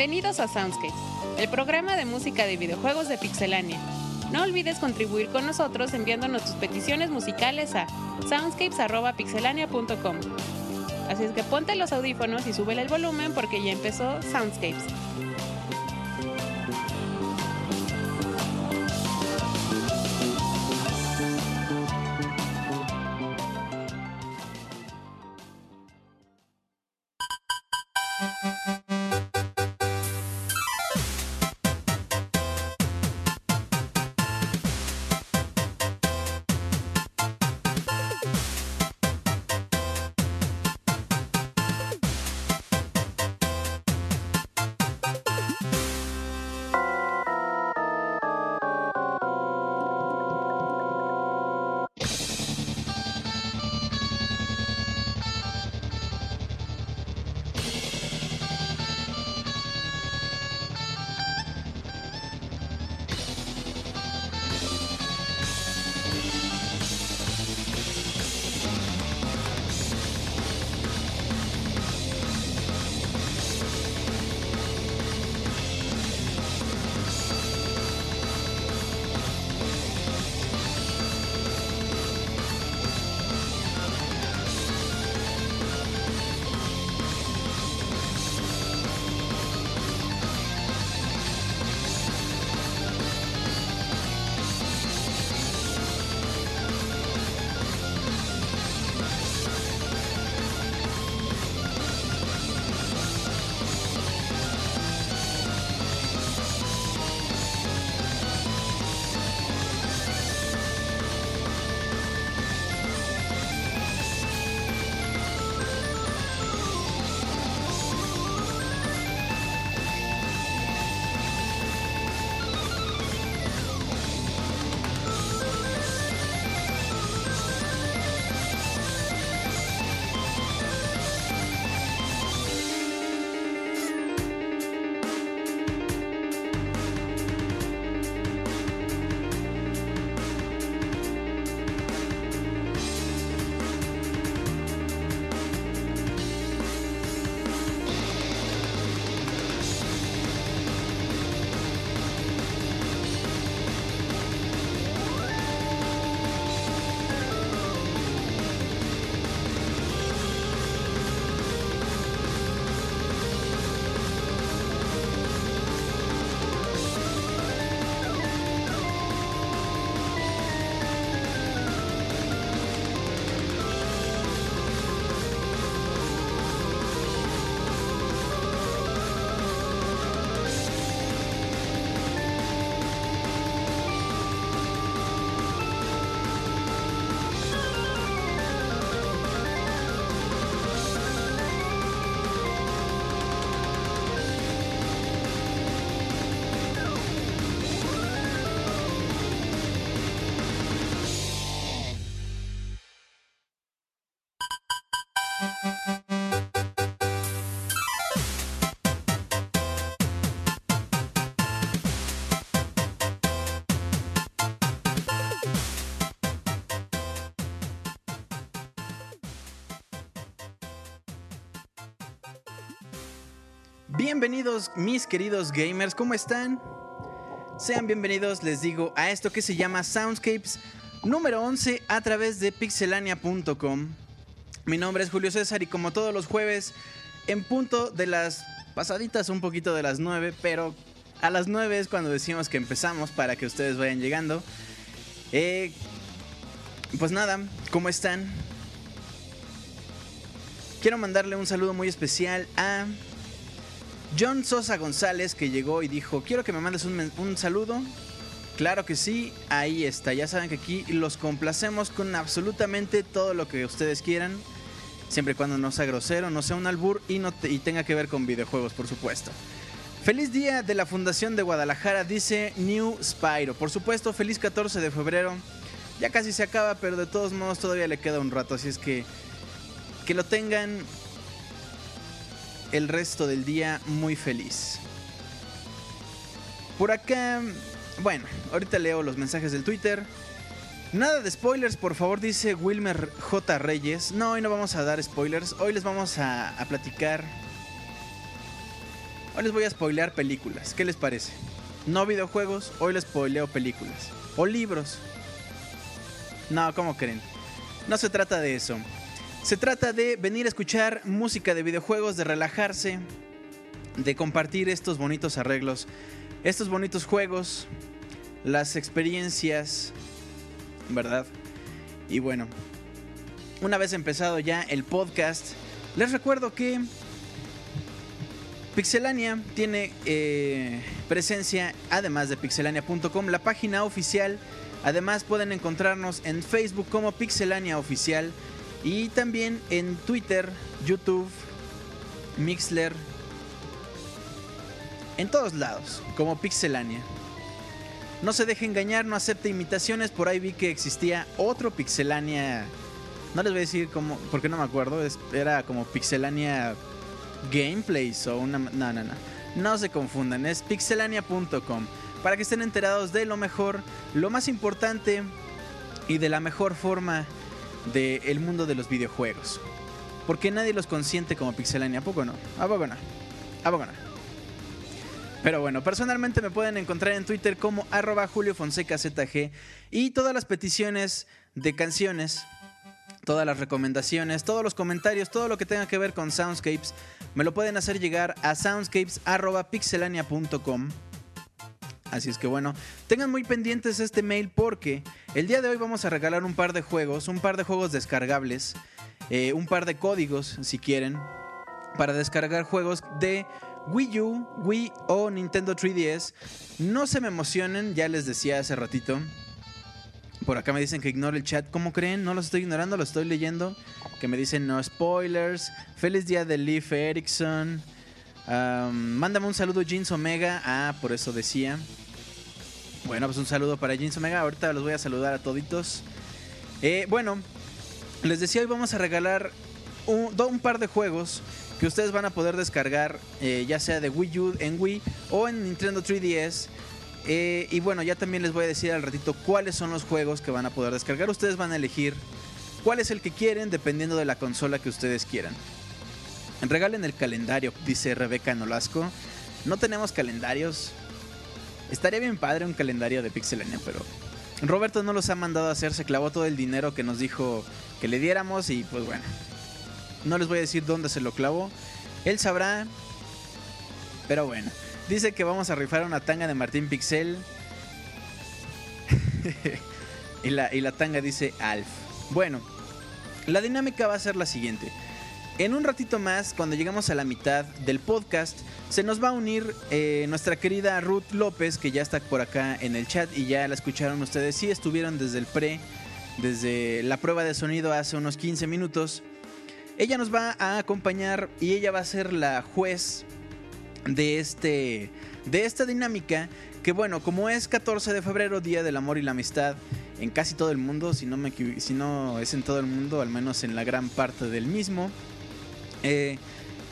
Bienvenidos a Soundscape, el programa de música de videojuegos de Pixelania. No olvides contribuir con nosotros enviándonos tus peticiones musicales a soundscapes.pixelania.com. Así es que ponte los audífonos y súbele el volumen porque ya empezó Soundscapes. Bienvenidos mis queridos gamers, ¿cómo están? Sean bienvenidos, les digo, a esto que se llama Soundscapes número 11 a través de pixelania.com. Mi nombre es Julio César y como todos los jueves, en punto de las pasaditas un poquito de las 9, pero a las 9 es cuando decimos que empezamos para que ustedes vayan llegando. Eh, pues nada, ¿cómo están? Quiero mandarle un saludo muy especial a John Sosa González que llegó y dijo, quiero que me mandes un, un, saludo. Claro que sí, ahí está. Ya saben que aquí los complacemos con absolutamente todo lo que ustedes quieran. Siempre y cuando no sea grosero, no sea un albur y, no y tenga que ver con videojuegos, por supuesto. Feliz día de la Fundación de Guadalajara, dice New Spyro. Por supuesto, feliz 14 de febrero. Ya casi se acaba, pero de todos modos todavía le queda un rato. Así es que que lo tengan el resto del día muy feliz. Por acá, bueno, ahorita leo los mensajes del Twitter. Nada de spoilers, por favor, dice Wilmer J. Reyes. No, hoy no vamos a dar spoilers. Hoy les vamos a, a platicar Hoy les voy a spoilear películas. ¿Qué les parece? No videojuegos, hoy les spoileo películas. O libros. No, ¿cómo creen? No se trata de eso. Se trata de venir a escuchar música de videojuegos, de relajarse, de compartir estos bonitos arreglos, estos bonitos juegos, las experiencias, ¿verdad? Y bueno, una vez empezado ya el podcast, les recuerdo que Pixelania tiene eh, presencia, además de pixelania.com, la página oficial. Además pueden encontrarnos en Facebook como Pixelania Oficial y también en Twitter, YouTube, Mixler, en todos lados, como Pixelania. No se deje engañar, no acepte imitaciones. Por ahí vi que existía otro Pixelania. No les voy a decir cómo, porque no me acuerdo. era como Pixelania Gameplays o una. No, no, no. No se confundan, es pixelania.com. Para que estén enterados de lo mejor, lo más importante y de la mejor forma del mundo de los videojuegos. Porque nadie los consiente como Pixelania. ¿A poco no? ¿A poco? ¿A? Pero bueno, personalmente me pueden encontrar en Twitter como arroba Julio Fonseca ZG y todas las peticiones de canciones, todas las recomendaciones, todos los comentarios, todo lo que tenga que ver con Soundscapes, me lo pueden hacer llegar a soundscapes.pixelania.com. Así es que bueno, tengan muy pendientes este mail porque el día de hoy vamos a regalar un par de juegos, un par de juegos descargables, eh, un par de códigos si quieren, para descargar juegos de Wii U, Wii o Nintendo 3DS. No se me emocionen, ya les decía hace ratito. Por acá me dicen que ignore el chat. ¿Cómo creen? No lo estoy ignorando, lo estoy leyendo. Que me dicen no spoilers. Feliz día de Leaf Erickson. Mándame un saludo, Jeans Omega. Ah, por eso decía. Bueno, pues un saludo para Jeans Omega. Ahorita los voy a saludar a toditos. Eh, bueno, les decía, hoy vamos a regalar un par de juegos que ustedes van a poder descargar eh, ya sea de Wii U en Wii o en Nintendo 3DS. Eh, y bueno, ya también les voy a decir al ratito cuáles son los juegos que van a poder descargar. Ustedes van a elegir cuál es el que quieren dependiendo de la consola que ustedes quieran. Regalen el calendario, dice Rebeca Nolasco. No tenemos calendarios. Estaría bien padre un calendario de Pixelania, pero Roberto no los ha mandado a hacer. Se clavó todo el dinero que nos dijo que le diéramos y pues bueno. No les voy a decir dónde se lo clavó. Él sabrá. Pero bueno. Dice que vamos a rifar una tanga de Martín Pixel. y, la, y la tanga dice Alf. Bueno, la dinámica va a ser la siguiente. En un ratito más, cuando llegamos a la mitad del podcast, se nos va a unir eh, nuestra querida Ruth López, que ya está por acá en el chat y ya la escucharon ustedes. Sí, estuvieron desde el pre, desde la prueba de sonido hace unos 15 minutos. Ella nos va a acompañar y ella va a ser la juez de, este, de esta dinámica. Que bueno, como es 14 de febrero, Día del Amor y la Amistad, en casi todo el mundo, si no, me, si no es en todo el mundo, al menos en la gran parte del mismo. Eh,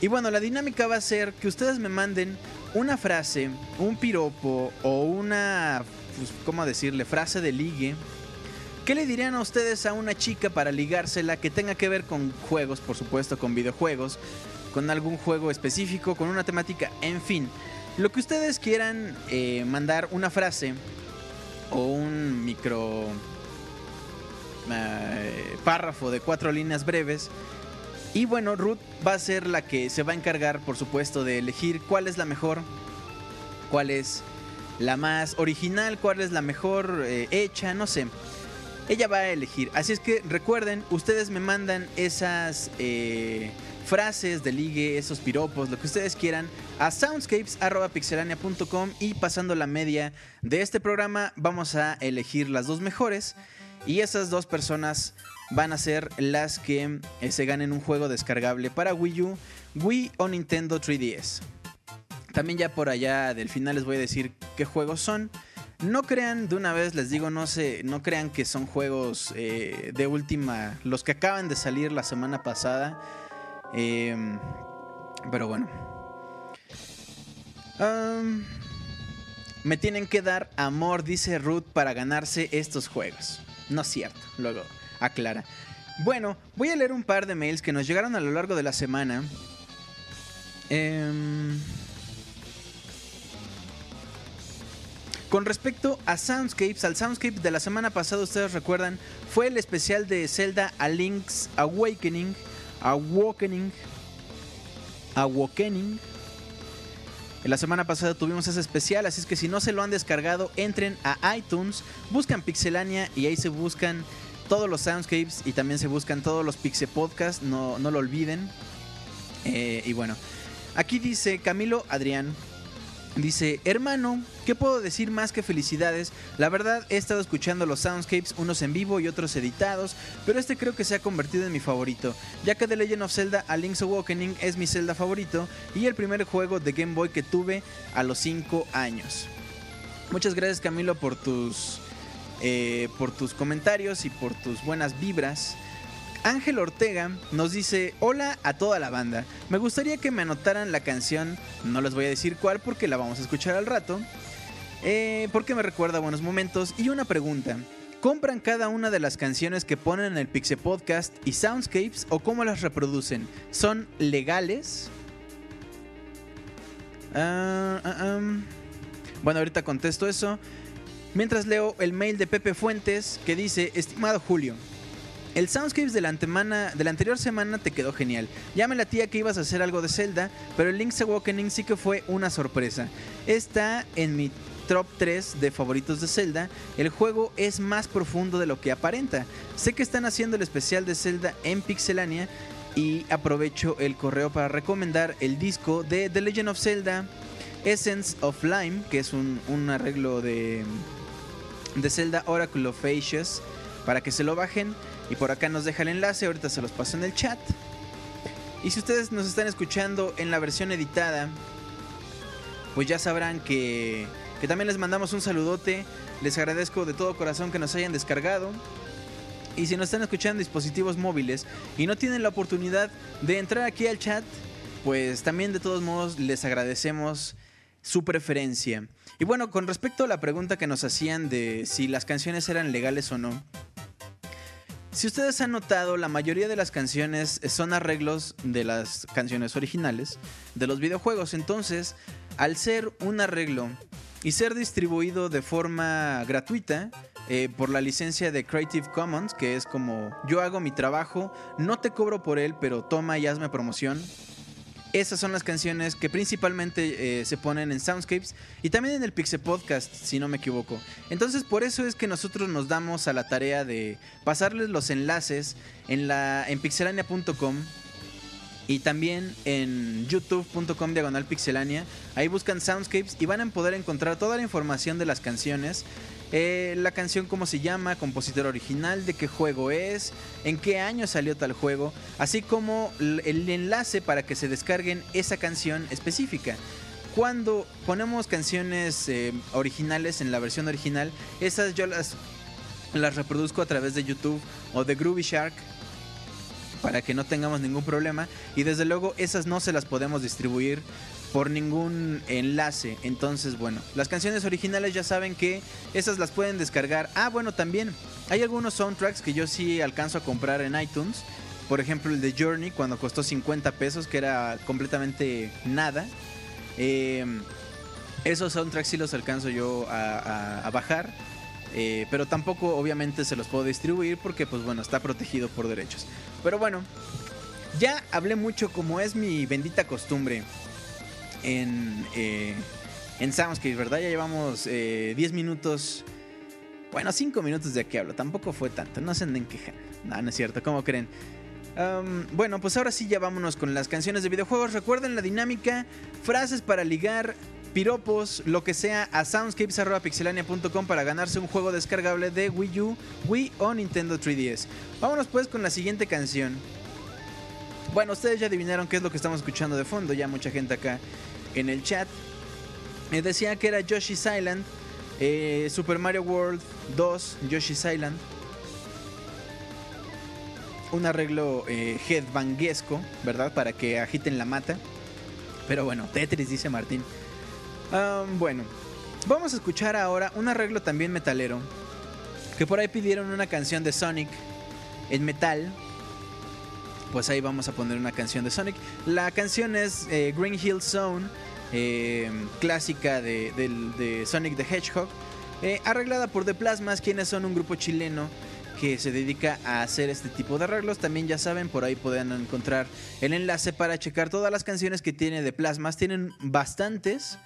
y bueno, la dinámica va a ser que ustedes me manden una frase, un piropo o una, pues, ¿cómo decirle? Frase de ligue ¿Qué le dirían a ustedes a una chica para ligársela que tenga que ver con juegos, por supuesto, con videojuegos, con algún juego específico, con una temática, en fin? Lo que ustedes quieran eh, mandar una frase o un micro eh, párrafo de cuatro líneas breves. Y bueno, Ruth va a ser la que se va a encargar, por supuesto, de elegir cuál es la mejor, cuál es la más original, cuál es la mejor eh, hecha, no sé ella va a elegir. Así es que recuerden, ustedes me mandan esas eh, frases de ligue, esos piropos, lo que ustedes quieran, a soundscapes.pixelania.com y pasando la media de este programa vamos a elegir las dos mejores y esas dos personas van a ser las que eh, se ganen un juego descargable para Wii U, Wii o Nintendo 3DS. También ya por allá del final les voy a decir qué juegos son. No crean, de una vez les digo, no sé, no crean que son juegos eh, de última, los que acaban de salir la semana pasada. Em, pero bueno. me tienen que dar amor, dice Ruth, para ganarse estos juegos. No es cierto, luego aclara. Bueno, voy a leer un par de mails que nos llegaron a lo largo de la semana. Em, con respecto a Soundscapes, al Soundscape de la semana pasada, ustedes recuerdan, fue el especial de Zelda a Link's Awakening. Awakening. Awakening. La semana pasada tuvimos ese especial, así es que si no se lo han descargado, entren a iTunes, buscan Pixelania y ahí se buscan todos los soundscapes y también se buscan todos los Pixel Podcasts, no, no lo olviden. Eh, y bueno, aquí dice Camilo Adrián, Dice, hermano, ¿qué puedo decir más que felicidades? La verdad he estado escuchando los soundscapes, unos en vivo y otros editados, pero este creo que se ha convertido en mi favorito, ya que The Legend of Zelda A Link's Awakening es mi Zelda favorito y el primer juego de Game Boy que tuve a los 5 años. Muchas gracias Camilo por tus, eh, por tus comentarios y por tus buenas vibras. Ángel Ortega nos dice, hola a toda la banda, me gustaría que me anotaran la canción, no les voy a decir cuál porque la vamos a escuchar al rato, eh, porque me recuerda buenos momentos y una pregunta. ¿Compran cada una de las canciones que ponen en el Pixel Podcast y Soundscapes o cómo las reproducen? ¿Son legales? Ah, ah, bueno, ahorita contesto eso. Mientras leo el mail de Pepe Fuentes que dice, estimado Julio, el Soundscapes de la, de la anterior semana te quedó genial. Ya me la tía que ibas a hacer algo de Zelda, pero el Link's Awakening sí que fue una sorpresa. Está en mi top 3 de favoritos de Zelda, el juego es más profundo de lo que aparenta. Sé que están haciendo el especial de Zelda en Pixelania y aprovecho el correo para recomendar el disco de The Legend of Zelda Essence of Lime, que es un, arreglo de, de Zelda Oracle of Ages, para que se lo bajen. Y por acá nos deja el enlace, ahorita se los paso en el chat. Y si ustedes nos están escuchando en la versión editada, pues ya sabrán que, que también les mandamos un saludote. Les agradezco de todo corazón que nos hayan descargado. Y si nos están escuchando en dispositivos móviles y no tienen la oportunidad de entrar aquí al chat, pues también de todos modos les agradecemos su preferencia. Y bueno, con respecto a la pregunta que nos hacían de si las canciones eran legales o no, si ustedes han notado, la mayoría de las canciones son arreglos de las canciones originales de los videojuegos. Entonces, al ser un arreglo y ser distribuido de forma gratuita eh, por la licencia de Creative Commons, que es como yo hago mi trabajo, no te cobro por él, pero toma y hazme promoción. Esas son las canciones que principalmente eh, se ponen en Soundscapes y también en el Pixel Podcast, si no me equivoco. Entonces, por eso es que nosotros nos damos a la tarea de pasarles los enlaces en, la, en pixelania.com y también en youtube.com diagonal pixelania. Ahí buscan Soundscapes y van a poder encontrar toda la información de las canciones eh, la canción cómo se llama, compositor original, de qué juego es, en qué año salió tal juego, así como el enlace para que se descarguen esa canción específica. Cuando ponemos canciones eh, originales en la versión original, esas yo las, las reproduzco a través de YouTube o de Groovy Shark para que no tengamos ningún problema. Y desde luego esas no se las podemos distribuir por ningún enlace. Entonces, bueno, las canciones originales ya saben que esas las pueden descargar. Ah, bueno, también hay algunos soundtracks que yo sí alcanzo a comprar en iTunes. Por ejemplo, el de Journey, cuando costó 50 pesos, que era completamente nada. Em, esos soundtracks sí los alcanzo yo a, bajar. Eh, pero tampoco obviamente se los puedo distribuir porque pues bueno, está protegido por derechos. Pero bueno, ya hablé mucho como es mi bendita costumbre en, eh, Soundscape, ¿verdad? Ya llevamos 10 eh, minutos. Bueno, 5 minutos de aquí hablo. Tampoco fue tanto. No se anden quejando. No, no es cierto. ¿Cómo creen? bueno, pues ahora sí ya vámonos con las canciones de videojuegos. Recuerden la dinámica. Frases para ligar piropos, lo que sea, a soundscapes.pixelania.com para ganarse un juego descargable de Wii U, Wii o Nintendo 3DS. Vámonos pues con la siguiente canción. Bueno, ustedes ya adivinaron qué es lo que estamos escuchando de fondo, ya mucha gente acá en el chat. Me decía que era Yoshi's Island, eh, Super Mario World 2, Yoshi's Island. Un arreglo eh, headbanguesco, ¿verdad? Para que agiten la mata. Pero bueno, Tetris, dice Martín. bueno, vamos a escuchar ahora un arreglo también metalero. Que por ahí pidieron una canción de Sonic en metal pues ahí vamos a poner una canción de Sonic. La canción es eh, Green Hill Zone eh, clásica de, de, Sonic the Hedgehog, eh, arreglada por The Plasmas, quienes son un grupo chileno que se dedica a hacer este tipo de arreglos. También ya saben, por ahí pueden encontrar el enlace para checar todas las canciones que tiene The Plasmas. Tienen bastantes,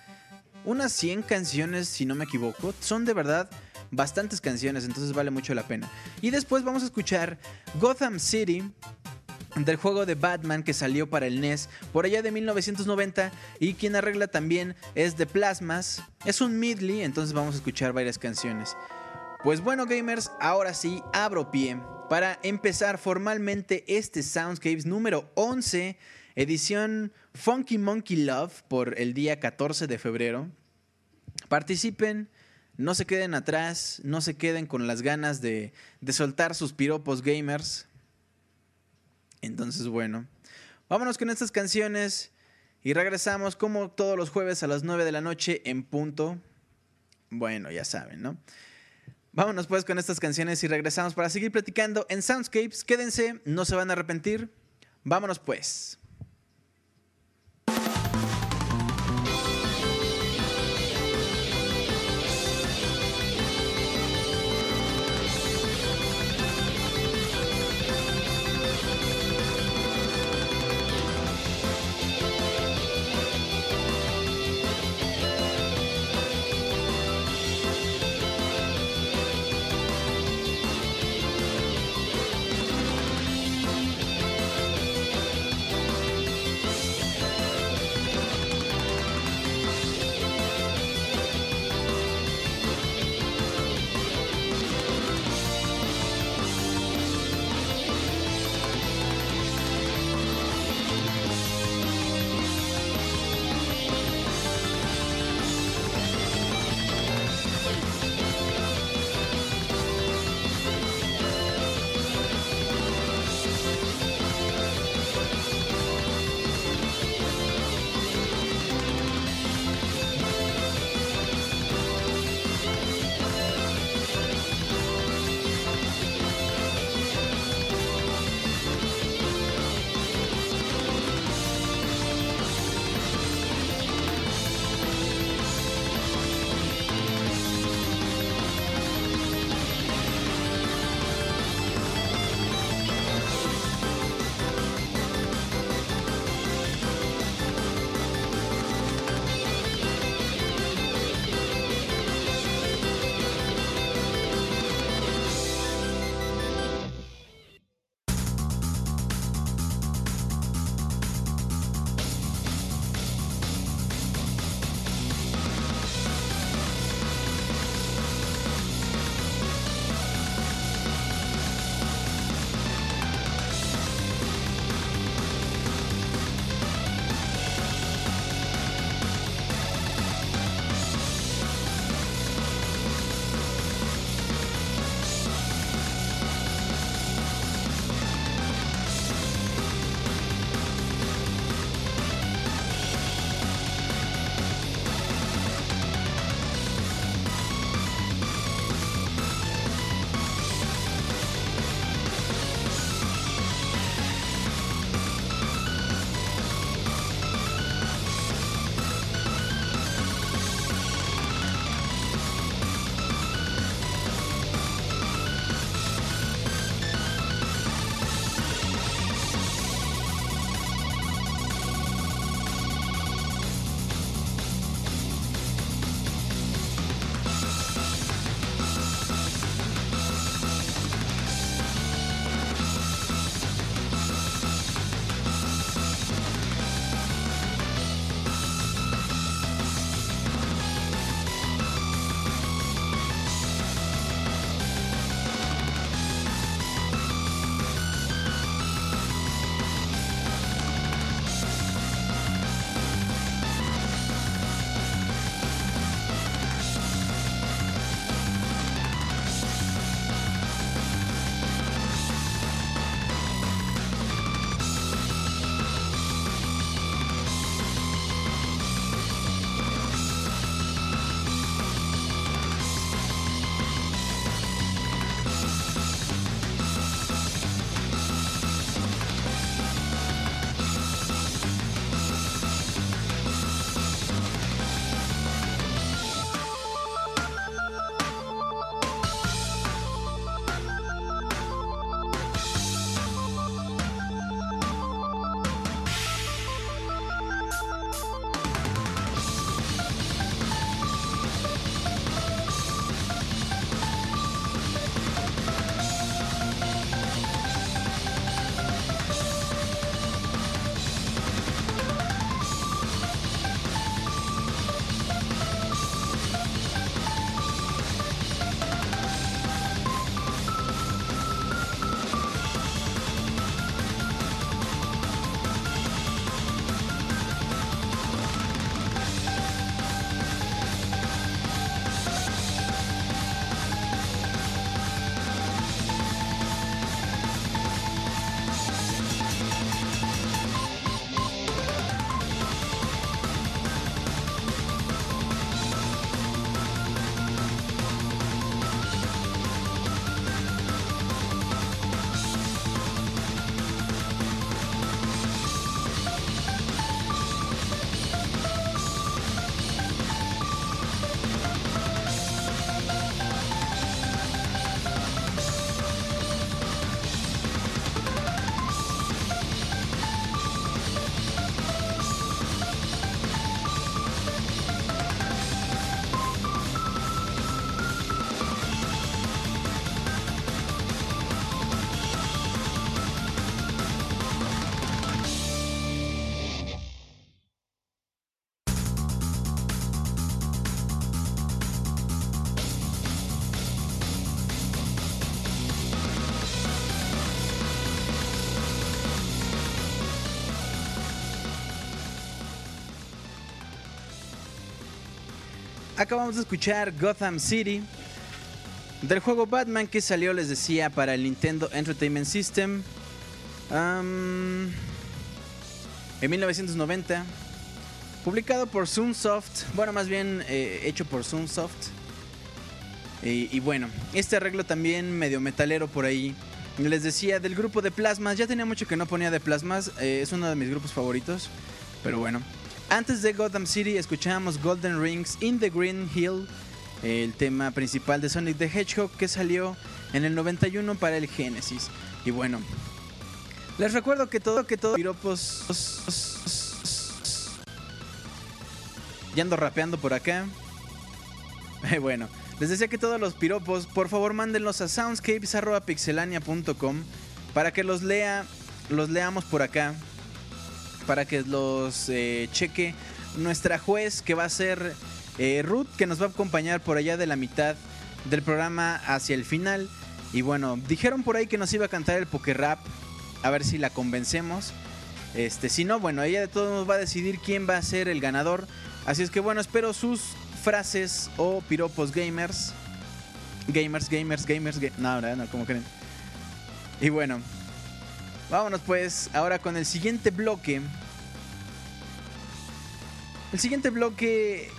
unas 100 canciones si no me equivoco. Son de verdad bastantes canciones, entonces vale mucho la pena. Y después vamos a escuchar Gotham City del juego de Batman que salió para el NES por allá de 1990 y quien arregla también es de Plasmas. Es un midley, entonces vamos a escuchar varias canciones. Pues bueno gamers, ahora sí abro pie para empezar formalmente este Soundscapes número 11, edición Funky Monkey Love por el día 14 de febrero. Participen, no se queden atrás, no se queden con las ganas de, de soltar sus piropos gamers. Entonces, bueno, vámonos con estas canciones y regresamos como todos los jueves a las 9 de la noche en punto. Bueno, ya saben, ¿no? Vámonos pues con estas canciones y regresamos para seguir platicando en Soundscapes. Quédense, no se van a arrepentir. Vámonos pues. Acabamos de escuchar Gotham City del juego Batman que salió, les decía, para el Nintendo Entertainment System en 1990. Publicado por Sunsoft, bueno, más bien eh, hecho por Sunsoft. Y, bueno, este arreglo también medio metalero por ahí. Les decía del grupo de Plasmas, ya tenía mucho que no ponía de Plasmas, eh, es uno de mis grupos favoritos. Pero bueno, antes de Gotham City escuchábamos Golden Rings in the Green Hill, el tema principal de Sonic the Hedgehog que salió en el 91 para el Genesis. Y bueno, les recuerdo que todo, que todo, piropos. Ya ando rapeando por acá. bueno, les decía que todos los piropos, por favor mándenlos a soundscapes.pixelania.com para que los lea, los leamos por acá. Para que los eh, cheque nuestra juez que va a ser eh, Ruth, que nos va a acompañar por allá de la mitad del programa hacia el final. Y bueno, dijeron por ahí que nos iba a cantar el poker rap. A ver si la convencemos. Este, si no, bueno, ella de todos nos va a decidir quién va a ser el ganador. Así es que bueno, espero sus frases o piropos gamers. Gamers, gamers, gamers, no, no, no, como creen. Y bueno, vámonos pues ahora con el siguiente bloque. El siguiente bloque...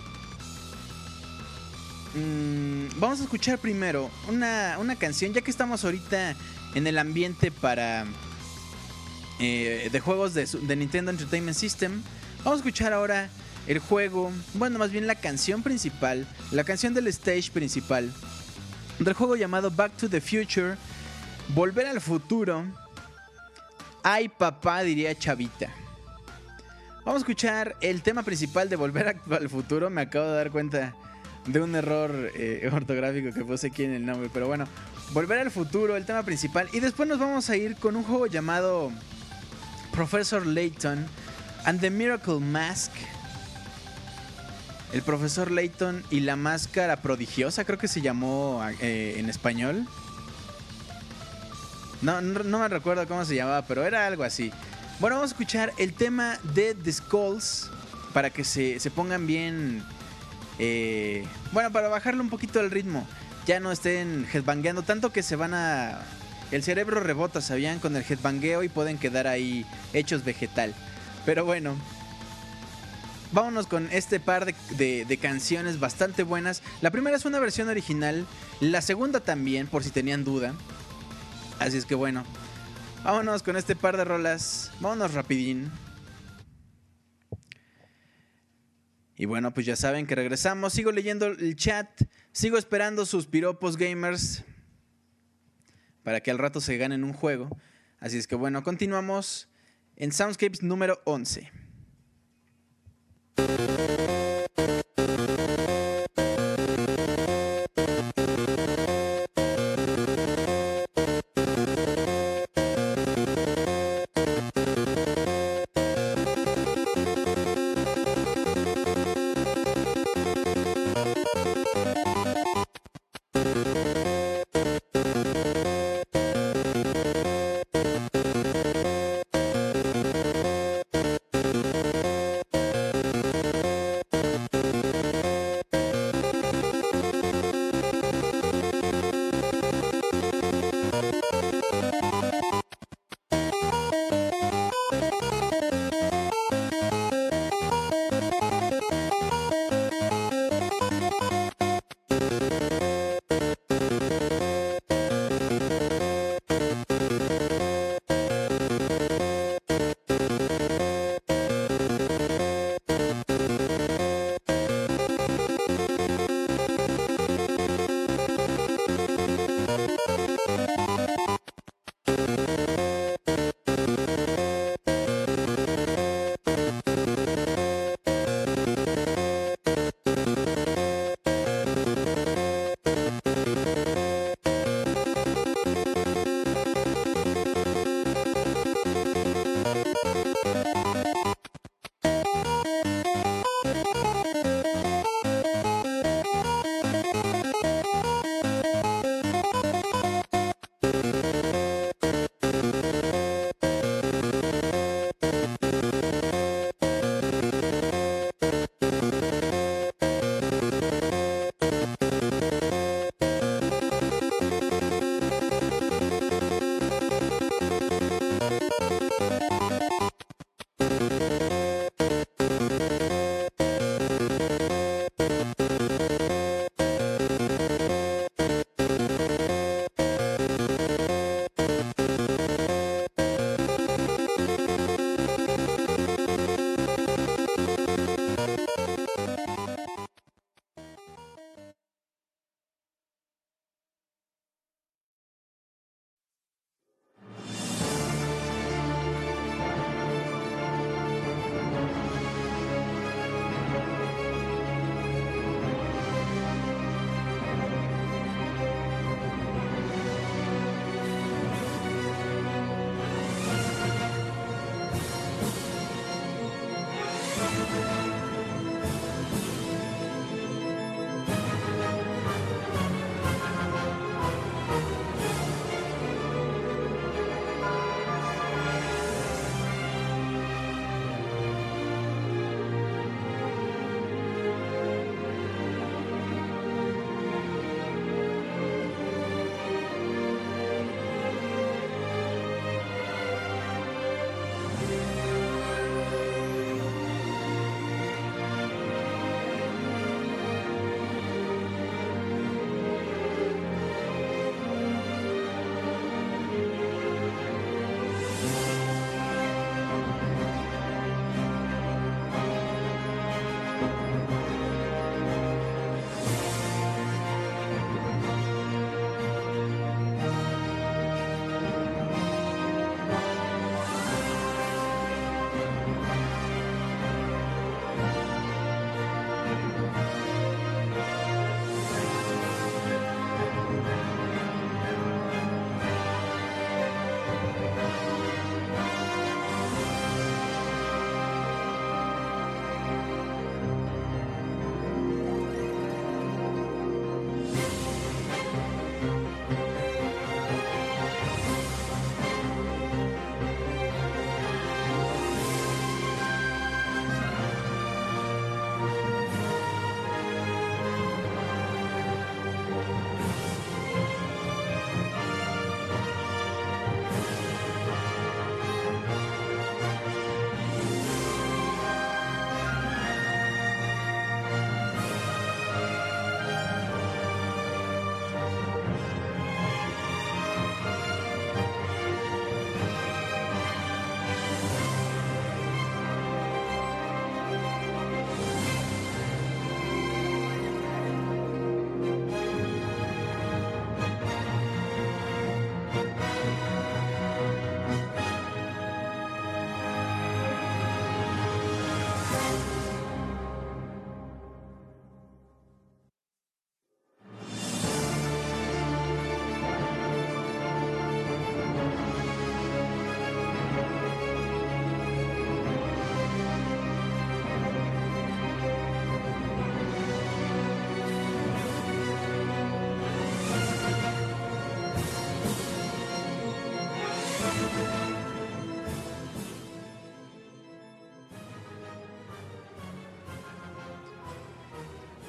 Mmm, vamos a escuchar primero una, una, canción, ya que estamos ahorita en el ambiente para... Eh, de juegos de, de Nintendo Entertainment System. Vamos a escuchar ahora el juego, bueno, más bien la canción principal, la canción del stage principal del juego llamado Back to the Future, Volver al futuro. Ay, papá, diría Chavita. Vamos a escuchar el tema principal de Volver al futuro. Me acabo de dar cuenta de un error eh, ortográfico que puse aquí en el nombre, pero bueno, Volver al futuro, el tema principal. Y después nos vamos a ir con un juego llamado Professor Layton and the Miracle Mask el profesor Layton y la máscara prodigiosa, creo que se llamó eh, en español. No, no, me recuerdo cómo se llamaba, pero era algo así. Bueno, vamos a escuchar el tema de The Skulls para que se, pongan bien. Eh, bueno, para bajarle un poquito el ritmo. Ya no estén headbangueando tanto que se van a. El cerebro rebota, ¿sabían? Con el headbangueo y pueden quedar ahí hechos vegetal. Pero bueno, vámonos con este par de, canciones bastante buenas. La primera es una versión original, la segunda también, por si tenían duda. Así es que bueno, vámonos con este par de rolas, vámonos rapidín. Y bueno, pues ya saben que regresamos, sigo leyendo el chat, sigo esperando sus piropos gamers para que al rato se ganen un juego. Así es que bueno, continuamos en Soundscapes número 11.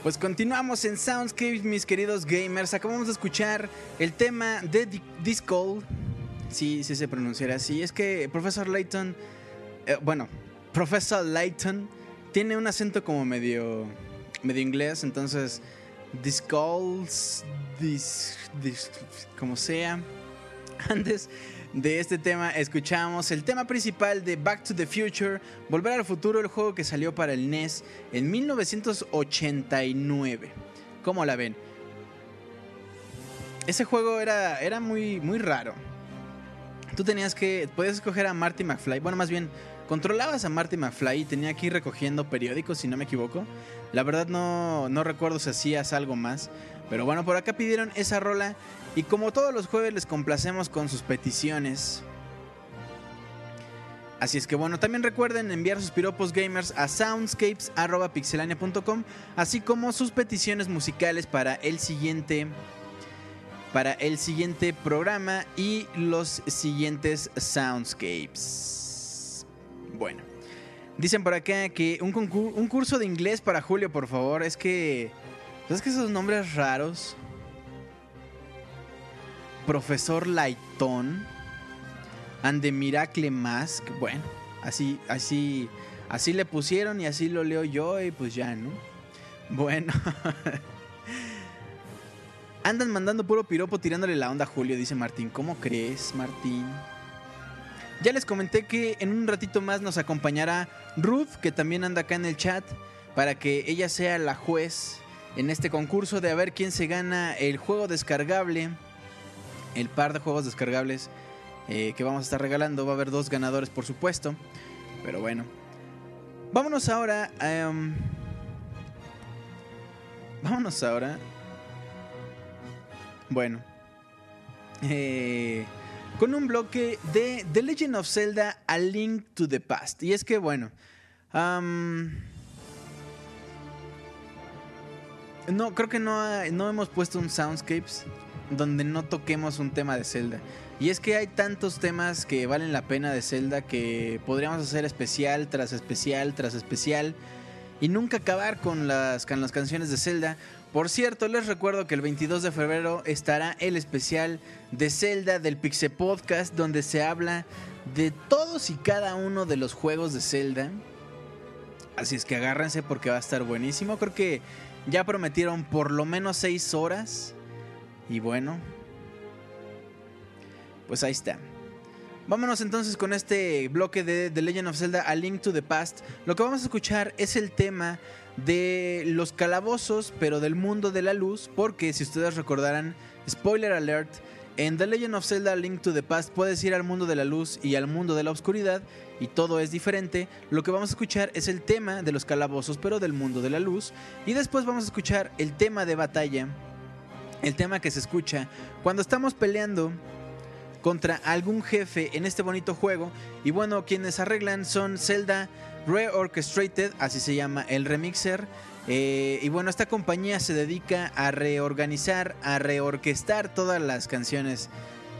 Pues continuamos en Soundscape, mis queridos gamers. Acabamos de escuchar el tema de Disco. Sí, sí se pronunciará así. Es que Profesor Layton, eh, bueno, Profesor Layton tiene un acento como medio, medio inglés, entonces Discalls, dis, como sea. Antes de este tema escuchamos el tema principal de Back to the Future, Volver al Futuro, el juego que salió para el NES en 1989. ¿Cómo la ven? Ese juego era, era muy, muy raro. Tú tenías que, podías escoger a Marty McFly, bueno, más bien, controlabas a Marty McFly y tenía que ir recogiendo periódicos, si no me equivoco. La verdad no, no recuerdo si hacías algo más. Pero bueno, por acá pidieron esa rola y como todos los jueves les complacemos con sus peticiones. Así es que bueno, también recuerden enviar sus piropos gamers a soundscapes.pixelania.com, así como sus peticiones musicales para el siguiente para el siguiente programa y los siguientes soundscapes. Bueno, dicen por acá que un, un curso de inglés para Julio, por favor, es que ¿Sabes que esos nombres raros? Profesor Lighton. And the Miracle Mask. Bueno, así, así, así le pusieron y así lo leo yo y pues ya, ¿no? Bueno. Andan mandando puro piropo tirándole la onda a Julio, dice Martín. ¿Cómo crees, Martín? Ya les comenté que en un ratito más nos acompañará Ruth, que también anda acá en el chat, para que ella sea la juez en este concurso de a ver quién se gana el juego descargable, el par de juegos descargables eh, que vamos a estar regalando. Va a haber dos ganadores, por supuesto. Pero bueno. Vámonos ahora. Em, vámonos ahora. Bueno. Eh, con un bloque de The Legend of Zelda A Link to the Past. Y es que, bueno. No, creo que no, no hemos puesto un Soundscapes donde no toquemos un tema de Zelda. Y es que hay tantos temas que valen la pena de Zelda que podríamos hacer especial tras especial tras especial y nunca acabar con las, con las canciones de Zelda. Por cierto, les recuerdo que el 22 de febrero estará el especial de Zelda del Pixel Podcast donde se habla de todos y cada uno de los juegos de Zelda. Así es que agárrense porque va a estar buenísimo. Creo que ya prometieron por lo menos 6 horas. Y bueno. Pues ahí está. Vámonos entonces con este bloque de The Legend of Zelda A Link to the Past. Lo que vamos a escuchar es el tema de los calabozos, pero del mundo de la luz. Porque si ustedes recordarán, spoiler alert, en The Legend of Zelda Link to the Past puedes ir al mundo de la luz y al mundo de la oscuridad y todo es diferente, lo que vamos a escuchar es el tema de los calabozos, pero del mundo de la luz. Y después vamos a escuchar el tema de batalla, el tema que se escucha cuando estamos peleando contra algún jefe en este bonito juego. Y bueno, quienes arreglan son Zelda Reorchestrated, así se llama el remixer. Eh, y bueno, esta compañía se dedica a reorganizar, a reorquestar todas las canciones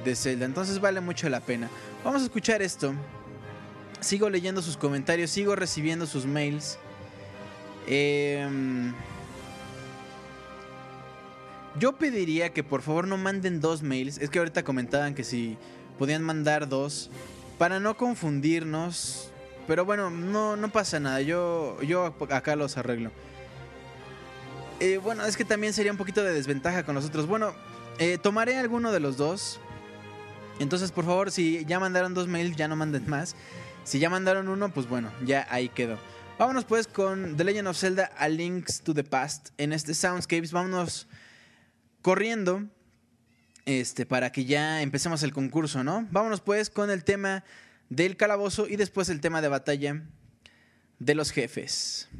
de Zelda. Entonces vale mucho la pena. Vamos a escuchar esto. Sigo leyendo sus comentarios, sigo recibiendo sus mails. Em, yo pediría que por favor no manden dos mails. Es que ahorita comentaban que si podían mandar dos. Para no confundirnos. Pero bueno, no, no pasa nada. Yo, yo acá los arreglo. Eh, bueno, es que también sería un poquito de desventaja con nosotros. Bueno, eh, tomaré alguno de los dos. Entonces, por favor, si ya mandaron dos mails, ya no manden más. Si ya mandaron uno, pues bueno, ya ahí quedó. Vámonos pues con The Legend of Zelda A Links to the Past en este Soundscapes. Vámonos corriendo este, para que ya empecemos el concurso, ¿no? Vámonos pues con el tema del calabozo y después el tema de batalla de los jefes.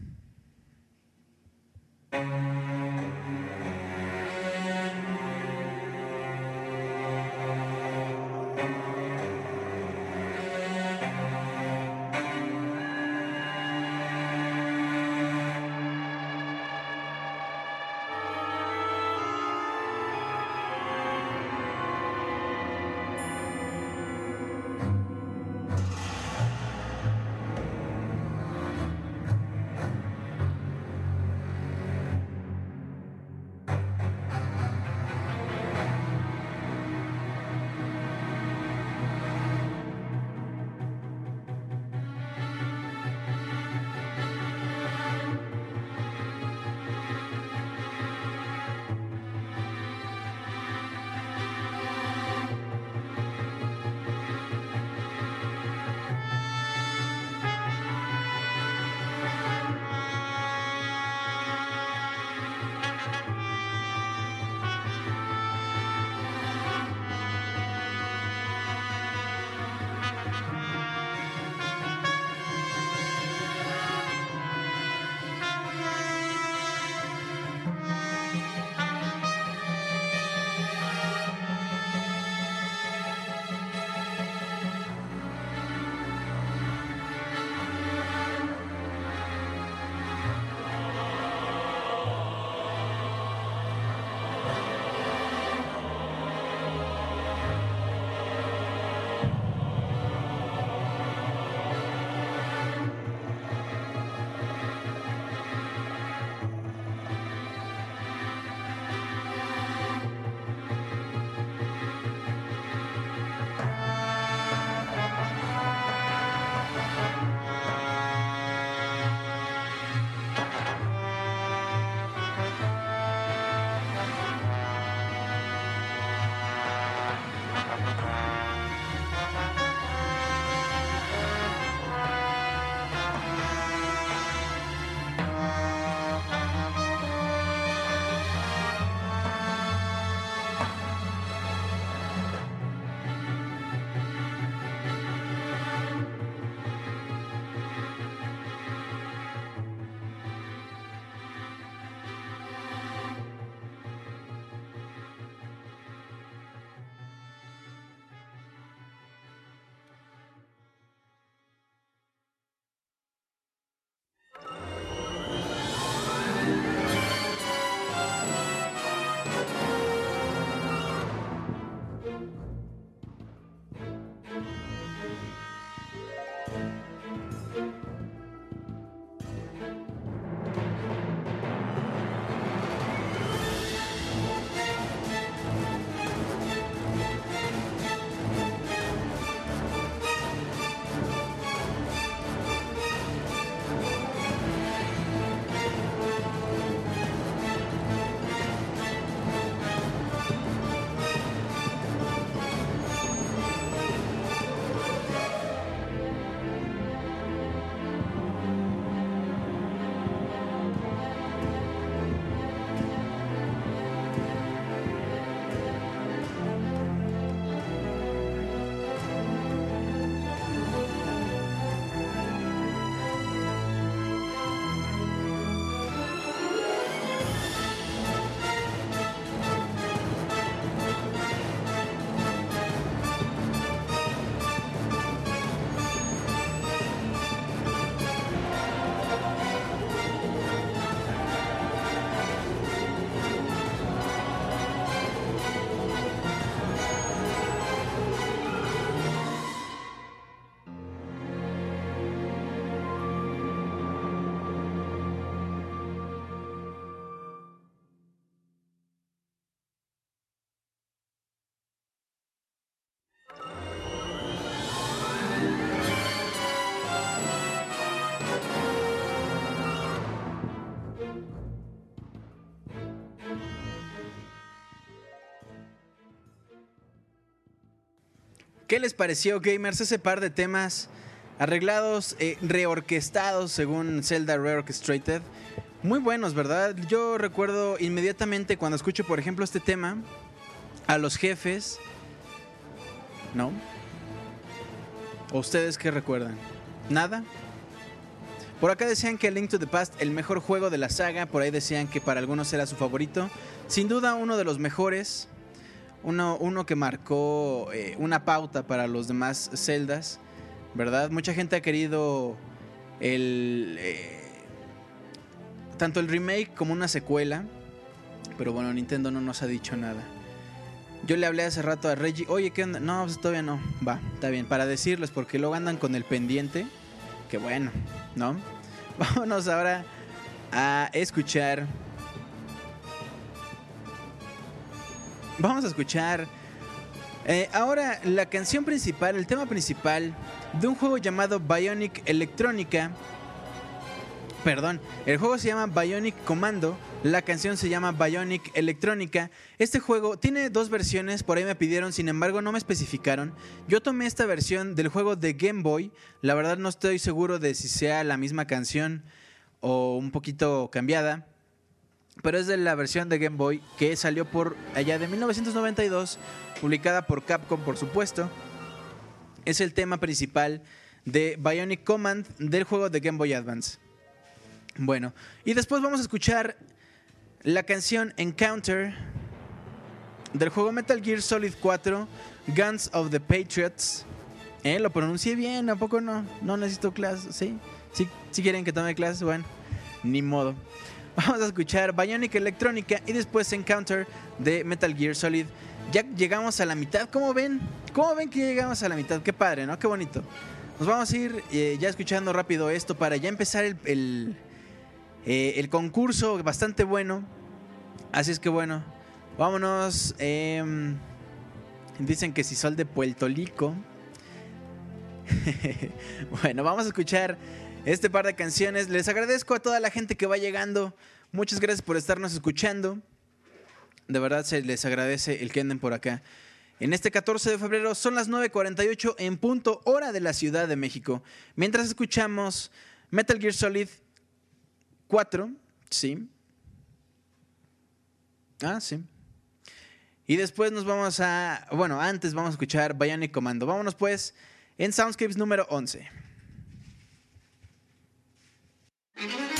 ¿Qué les pareció, gamers, ese par de temas arreglados, eh, reorquestados según Zelda Reorchestrated? Muy buenos, ¿verdad? Yo recuerdo inmediatamente cuando escucho, por ejemplo, este tema, a los jefes, ¿no? ¿O ustedes qué recuerdan? ¿Nada? Por acá decían que Link to the Past, el mejor juego de la saga, por ahí decían que para algunos era su favorito. Sin duda uno de los mejores, uno, uno que marcó eh, una pauta para los demás celdas, ¿verdad? Mucha gente ha querido el... Eh, tanto el remake como una secuela, pero bueno, Nintendo no nos ha dicho nada. Yo le hablé hace rato a Reggie, oye, ¿qué onda? No, pues todavía no. Va, está bien, para decirles, porque luego andan con el pendiente. Que bueno, ¿no? Vámonos ahora a escuchar. Vamos a escuchar. eh, ahora la canción principal, el tema principal de un juego llamado Bionic Electrónica. Perdón, el juego se llama Bionic Commando, la canción se llama Bionic Electrónica. Este juego tiene dos versiones, por ahí me pidieron, sin embargo no me especificaron. Yo tomé esta versión del juego de Game Boy, la verdad no estoy seguro de si sea la misma canción o un poquito cambiada, pero es de la versión de Game Boy que salió por allá de 1992, publicada por Capcom por supuesto. Es el tema principal de Bionic Command del juego de Game Boy Advance. Bueno, y después vamos a escuchar la canción Encounter del juego Metal Gear Solid 4, Guns of the Patriots. Eh, lo pronuncié bien, ¿a poco no? No necesito clase, ¿sí? ¿sí? Si quieren que tome clases, bueno, ni modo. Vamos a escuchar Bionic Electrónica y después Encounter de Metal Gear Solid. Ya llegamos a la mitad, ¿cómo ven? ¿Cómo ven que llegamos a la mitad? Qué padre, ¿no? Qué bonito. Nos vamos a ir eh, ya escuchando rápido esto para ya empezar el, el, eh, concurso bastante bueno. Así es que bueno, vámonos. eh, dicen que si sol de Puerto Rico. bueno, vamos a escuchar este par de canciones. Les agradezco a toda la gente que va llegando. Muchas gracias por estarnos escuchando. De verdad se les agradece el que anden por acá. En este 14 de febrero son las 9.48 en punto hora de la Ciudad de México. Mientras escuchamos Metal Gear Solid 4, sí. Ah, sí. Y después nos vamos a, bueno, antes vamos a escuchar Bionic Commando. Vámonos pues en Soundscapes número 11. Mm-hmm.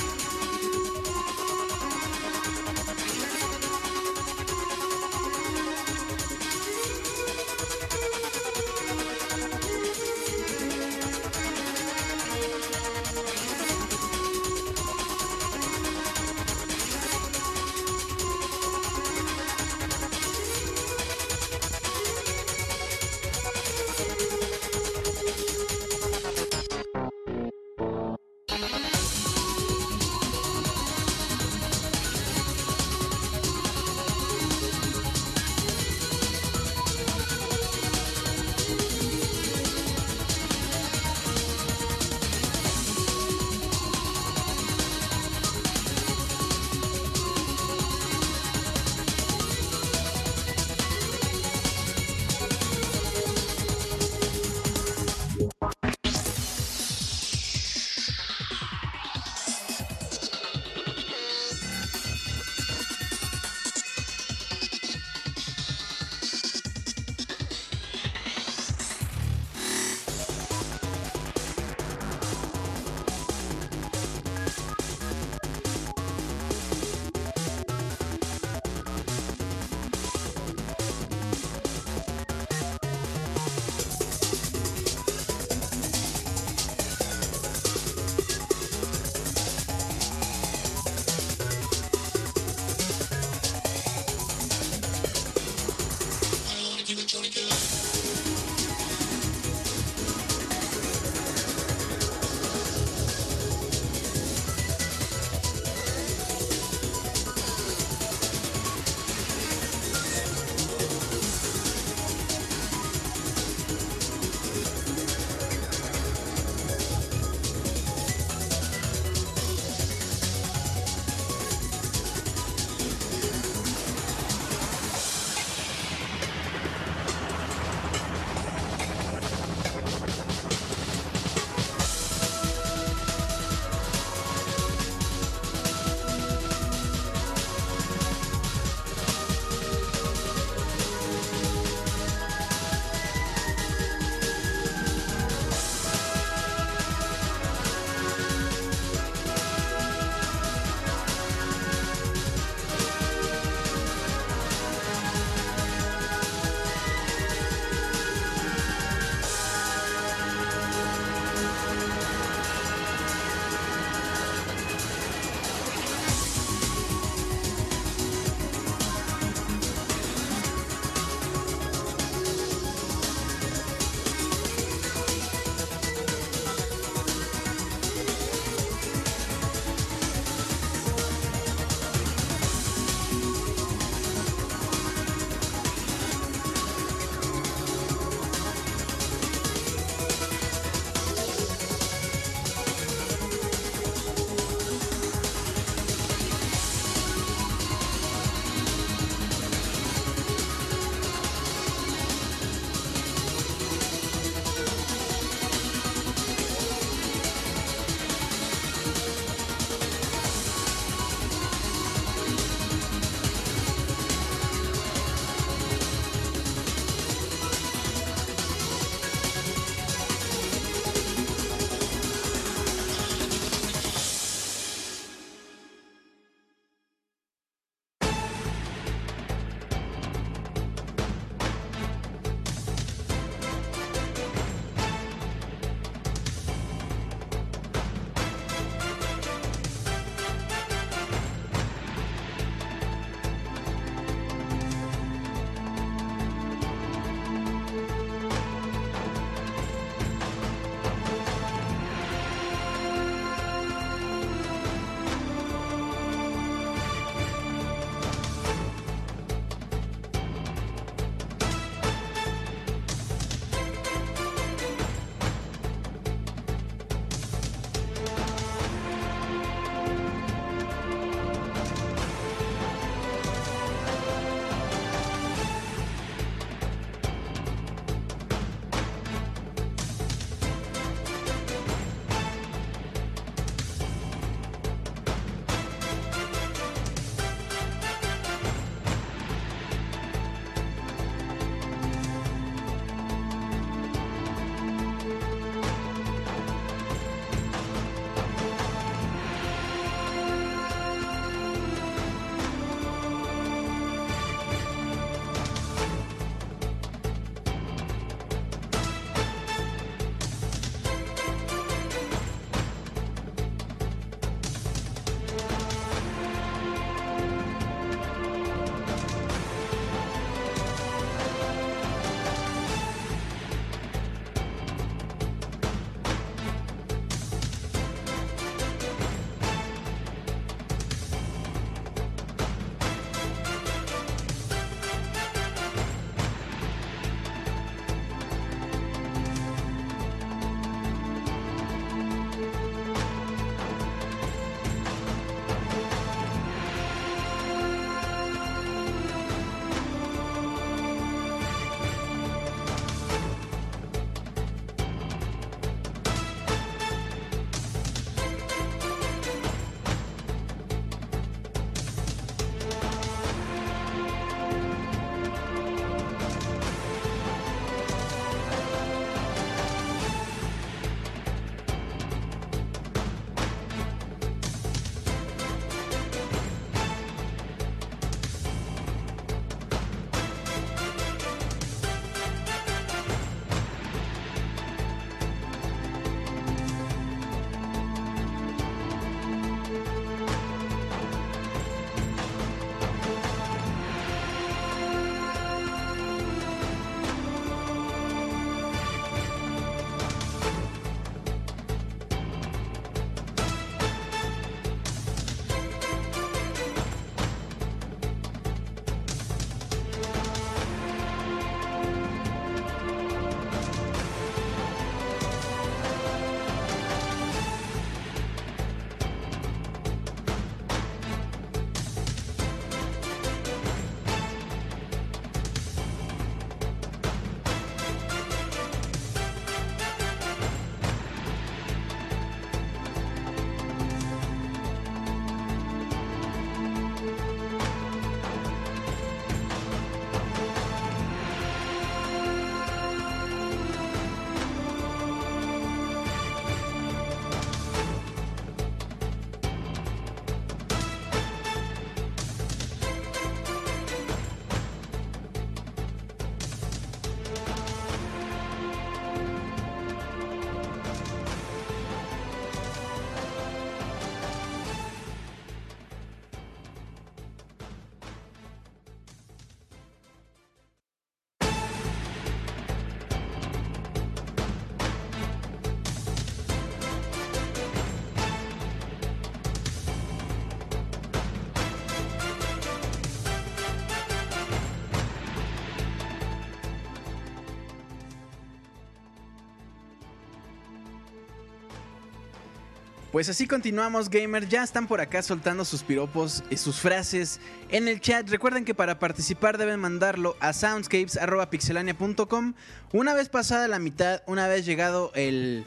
Pues así continuamos, gamer. Ya están por acá soltando sus piropos y sus frases en el chat. Recuerden que para participar deben mandarlo a soundscapes.pixelania.com. Una vez pasada la mitad, una vez llegado el.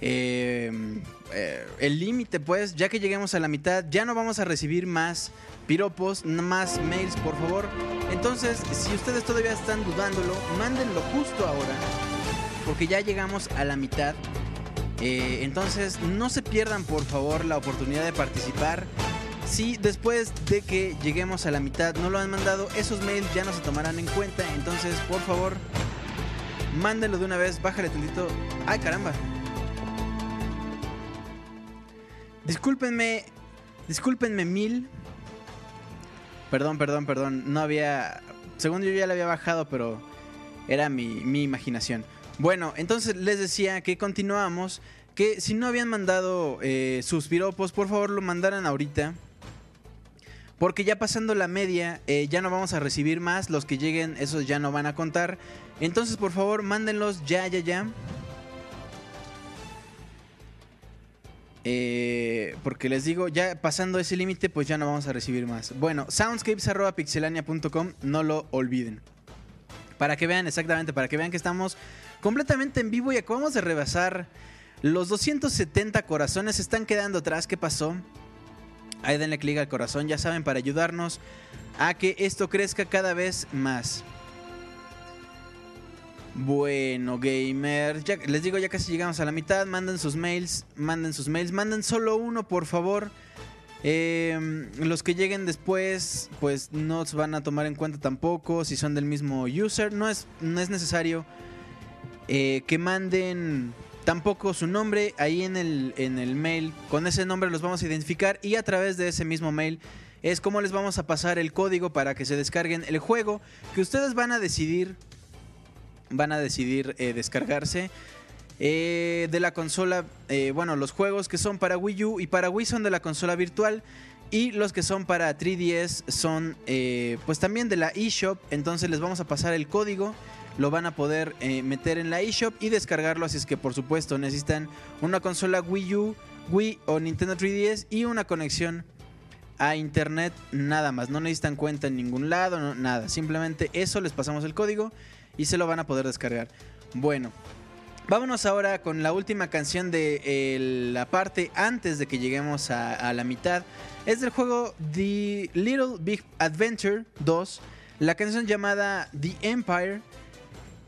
eh, eh, el límite, pues, ya que lleguemos a la mitad, ya no vamos a recibir más piropos, más mails, por favor. Entonces, si ustedes todavía están dudándolo, mándenlo justo ahora, porque ya llegamos a la mitad. Eh, entonces, no se pierdan, por favor, la oportunidad de participar. Si después de que lleguemos a la mitad no lo han mandado, esos mails ya no se tomarán en cuenta. Entonces, por favor, mándenlo de una vez, bájale tantito. ¡Ay, caramba! Discúlpenme, discúlpenme mil. Perdón, perdón, perdón. No había. Según yo ya le había bajado, pero era mi, mi imaginación. Bueno, entonces les decía que continuamos. Que si no habían mandado eh, sus piropos, por favor lo mandaran ahorita. Porque ya pasando la media, eh, ya no vamos a recibir más. Los que lleguen, esos ya no van a contar. Entonces, por favor, mándenlos ya, ya, ya. Eh, porque les digo, ya pasando ese límite, pues ya no vamos a recibir más. Bueno, soundscapes.pixelania.com, no lo olviden. Para que vean exactamente, para que vean que estamos completamente en vivo y acabamos de rebasar los 270 corazones. Están quedando atrás, ¿qué pasó? Ahí denle clic al corazón, ya saben, para ayudarnos a que esto crezca cada vez más. Bueno, gamer, les digo, ya casi llegamos a la mitad. Manden sus mails, manden sus mails, manden solo uno, por favor. Eh, los que lleguen después, pues no se van a tomar en cuenta tampoco si son del mismo user. No es, no es necesario eh, que manden tampoco su nombre ahí en el, en el mail. Con ese nombre los vamos a identificar y a través de ese mismo mail es como les vamos a pasar el código para que se descarguen el juego que ustedes van a decidir van a decidir eh, descargarse eh, de la consola. eh, bueno, los juegos que son para Wii U y para Wii son de la consola virtual. Y los que son para 3DS son pues también de la eShop. Entonces les vamos a pasar el código. Lo van a poder eh, meter en la eShop y descargarlo. Así es que por supuesto necesitan una consola Wii U, Wii o Nintendo 3DS y una conexión a internet nada más. No necesitan cuenta en ningún lado, nada. Simplemente eso les pasamos el código y se lo van a poder descargar. Bueno, vámonos ahora con la última canción de eh, la parte antes de que lleguemos a, a la mitad. Es del juego The Little Big Adventure 2. La canción llamada The Empire.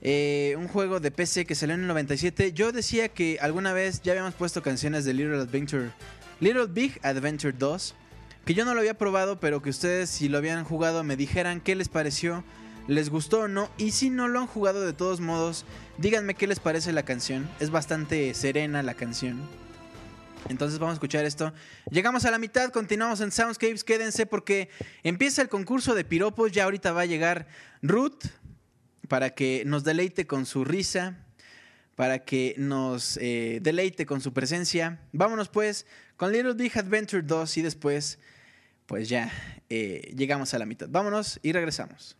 Eh, un juego de PC que salió en el 97. Yo decía que alguna vez ya habíamos puesto canciones de Little Adventure. Little Big Adventure 2. Que yo no lo había probado, pero que ustedes si lo habían jugado me dijeran qué les pareció les gustó o no. Y si no lo han jugado de todos modos, díganme qué les parece la canción. Es bastante serena la canción. Entonces vamos a escuchar esto. Llegamos a la mitad, continuamos en Soundscapes. Quédense porque empieza el concurso de piropos. Ya ahorita va a llegar Ruth para que nos deleite con su risa, para que nos eh, deleite con su presencia. Vámonos pues con Little Big Adventure 2 y después, pues ya eh, llegamos a la mitad. Vámonos y regresamos.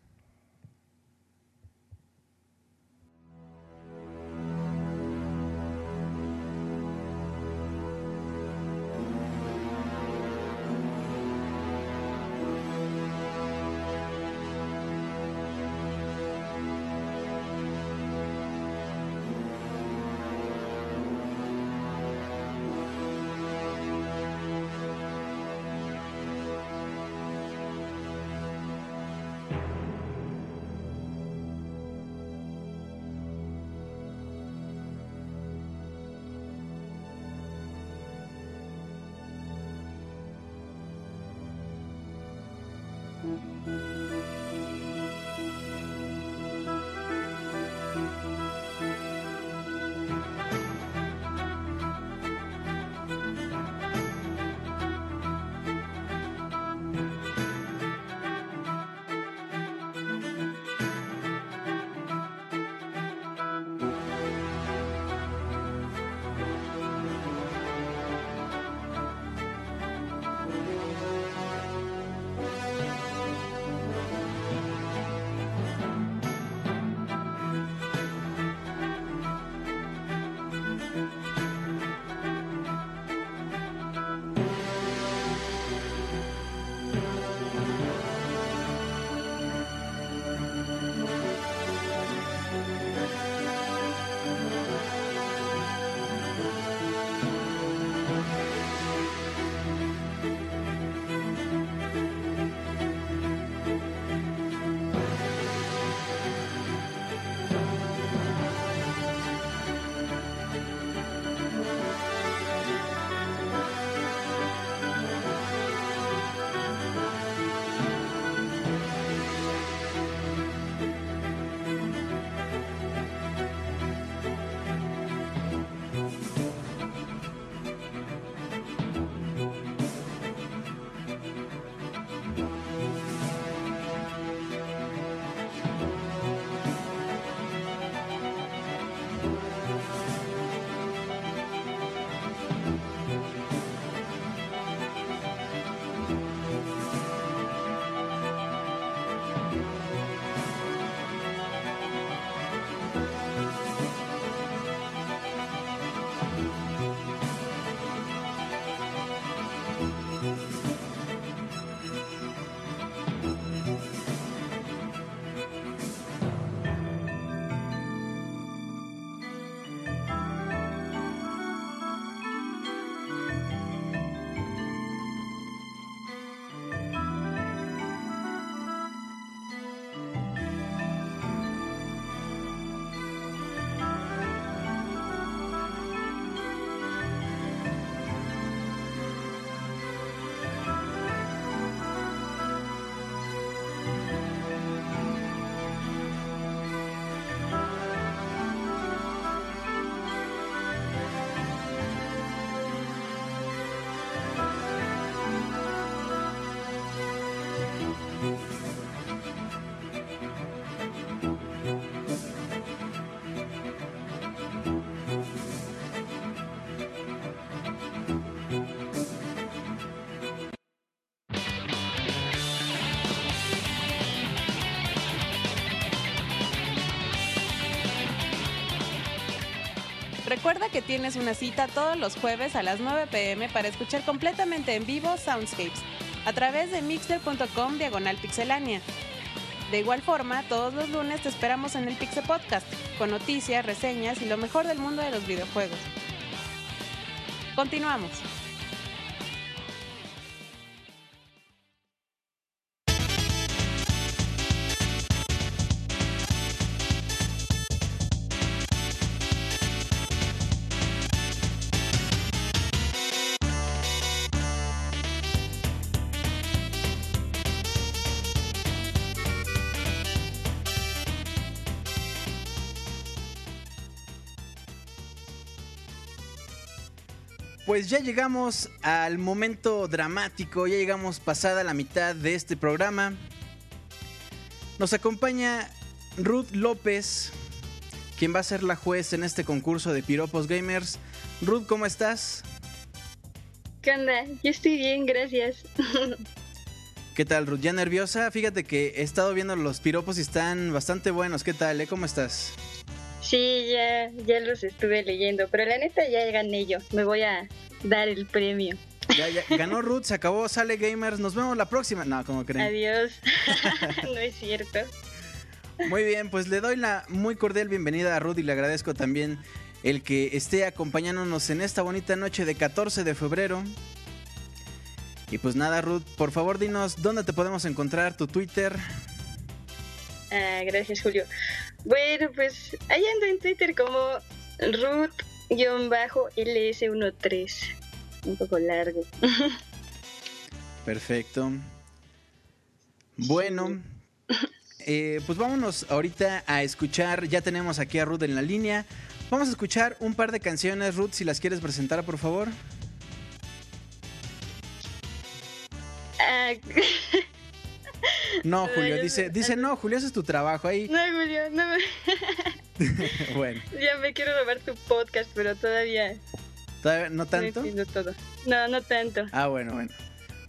Recuerda que tienes una cita todos los jueves a las 9 pm para escuchar completamente en vivo Soundscapes a través de mixter.com diagonal pixelánea. De igual forma, todos los lunes te esperamos en el Pixel Podcast, con noticias, reseñas y lo mejor del mundo de los videojuegos. Continuamos. Pues ya llegamos al momento dramático, ya llegamos pasada la mitad de este programa. Nos acompaña Ruth López, quien va a ser la juez en este concurso de Piropos Gamers. Ruth, ¿cómo estás? ¿Qué onda? Yo estoy bien, gracias. ¿Qué tal, Ruth? ¿Ya nerviosa? Fíjate que he estado viendo los piropos y están bastante buenos. ¿Qué tal, eh? ¿Cómo estás? Sí, ya, ya los estuve leyendo, pero la neta ya gané yo. Me voy a dar el premio. Ya, ya, ganó Ruth, se acabó, sale Gamers. Nos vemos la próxima. No, como creen. Adiós. no es cierto. Muy bien, pues le doy la muy cordial bienvenida a Ruth y le agradezco también el que esté acompañándonos en esta bonita noche de 14 de febrero. Y pues nada, Ruth, por favor dinos dónde te podemos encontrar, tu Twitter. Ah, gracias, Julio. Bueno, pues ahí ando en Twitter como Ruth-LS13. Un poco largo. Perfecto. Bueno, eh, pues vámonos ahorita a escuchar. Ya tenemos aquí a Ruth en la línea. Vamos a escuchar un par de canciones, Ruth, si las quieres presentar, por favor. Ah, No, Julio, dice, dice, no, Julio, ese es tu trabajo ahí. no, Julio, no me... bueno, ya me quiero robar tu podcast, pero todavía ¿todavía no no tanto? todo. No, no tanto. Ah, bueno, bueno.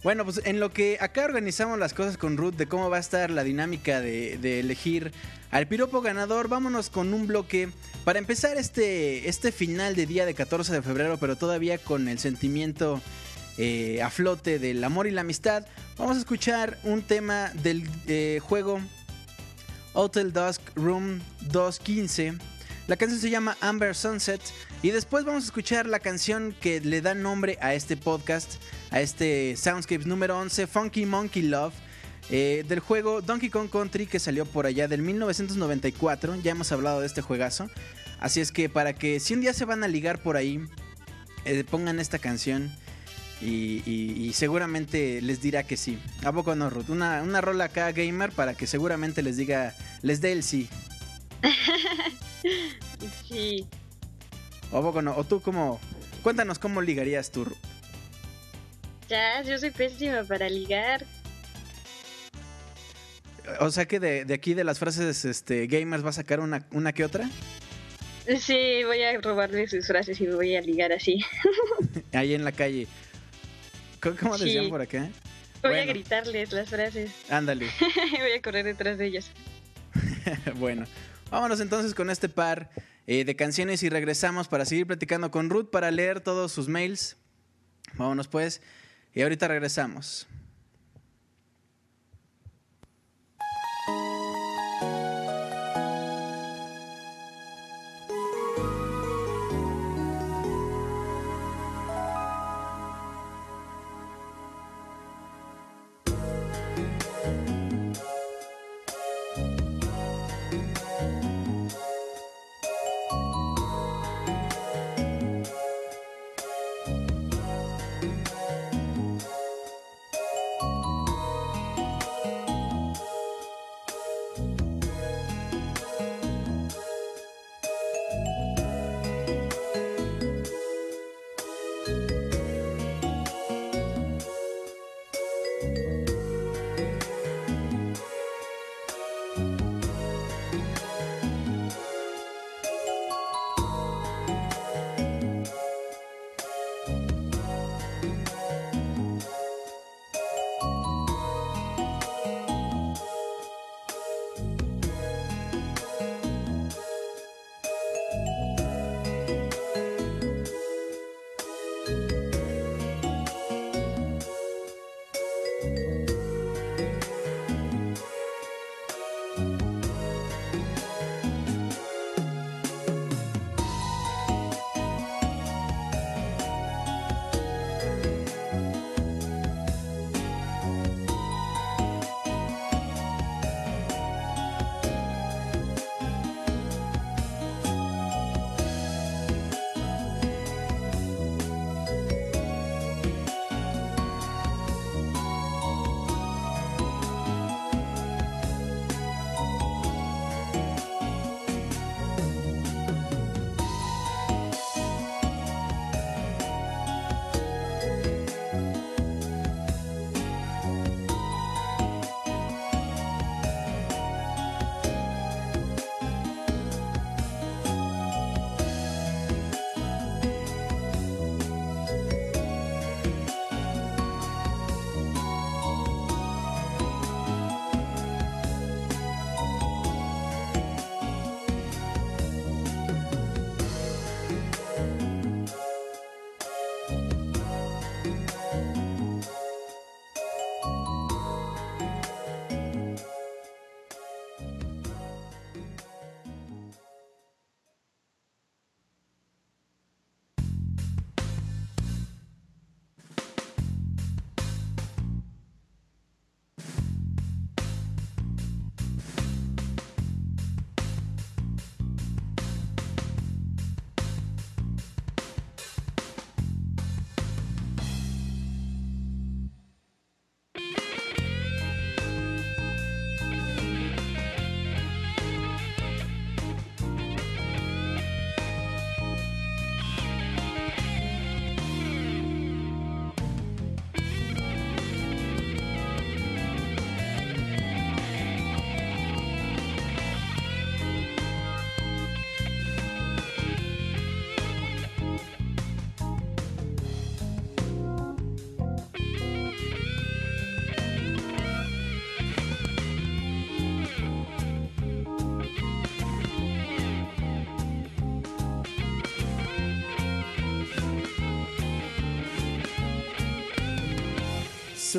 Bueno, pues en lo que acá organizamos las cosas con Ruth de cómo va a estar la dinámica de, de elegir al piropo ganador, vámonos con un bloque para empezar este, este final de día de 14 de febrero, pero todavía con el sentimiento eh, a flote del amor y la amistad. Vamos a escuchar un tema del eh, juego Hotel Dusk Room 215. La canción se llama Amber Sunset. Y después vamos a escuchar la canción que le da nombre a este podcast, a este Soundscapes número 11, Funky Monkey Love, eh, del juego Donkey Kong Country que salió por allá del 1994. Ya hemos hablado de este juegazo. Así es que para que si un día se van a ligar por ahí, pongan esta canción. Y, y- y seguramente les dirá que sí. ¿A poco no, Ruth? Una, una rola acá gamer para que seguramente les diga, les dé el sí. Sí. ¿O a poco no? ¿O tú cómo? Cuéntanos cómo ligarías tú, Ruth. Ya, yo soy pésima para ligar. O sea que de, de aquí de las frases este, gamers va a sacar una, una que otra. Sí, voy a robarle sus frases y me voy a ligar así. Ahí en la calle. ¿Cómo, Sí. decían por acá? Voy a gritarles las frases. Ándale. voy a correr detrás de ellos. bueno, vámonos entonces con este par eh, de canciones y regresamos para seguir platicando con Ruth para leer todos sus mails. Vámonos pues. Y ahorita regresamos.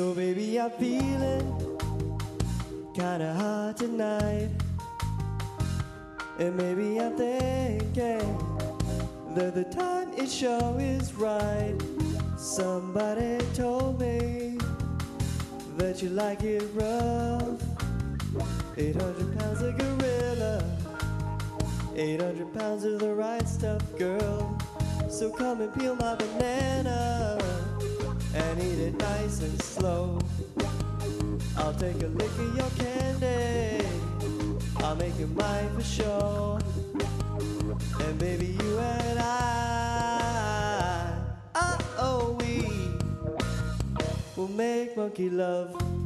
So baby, I'm feeling kinda hot tonight. And maybe I'm thinking that the time it sure is right. Somebody told me that you like it rough. 800 pounds of gorilla, 800 pounds of the right stuff, girl. So come and peel my banana eat it nice and slow. I'll take a lick of your candy. I'll make it mine for sure. And baby, you and I, uh oh, we will make monkey love.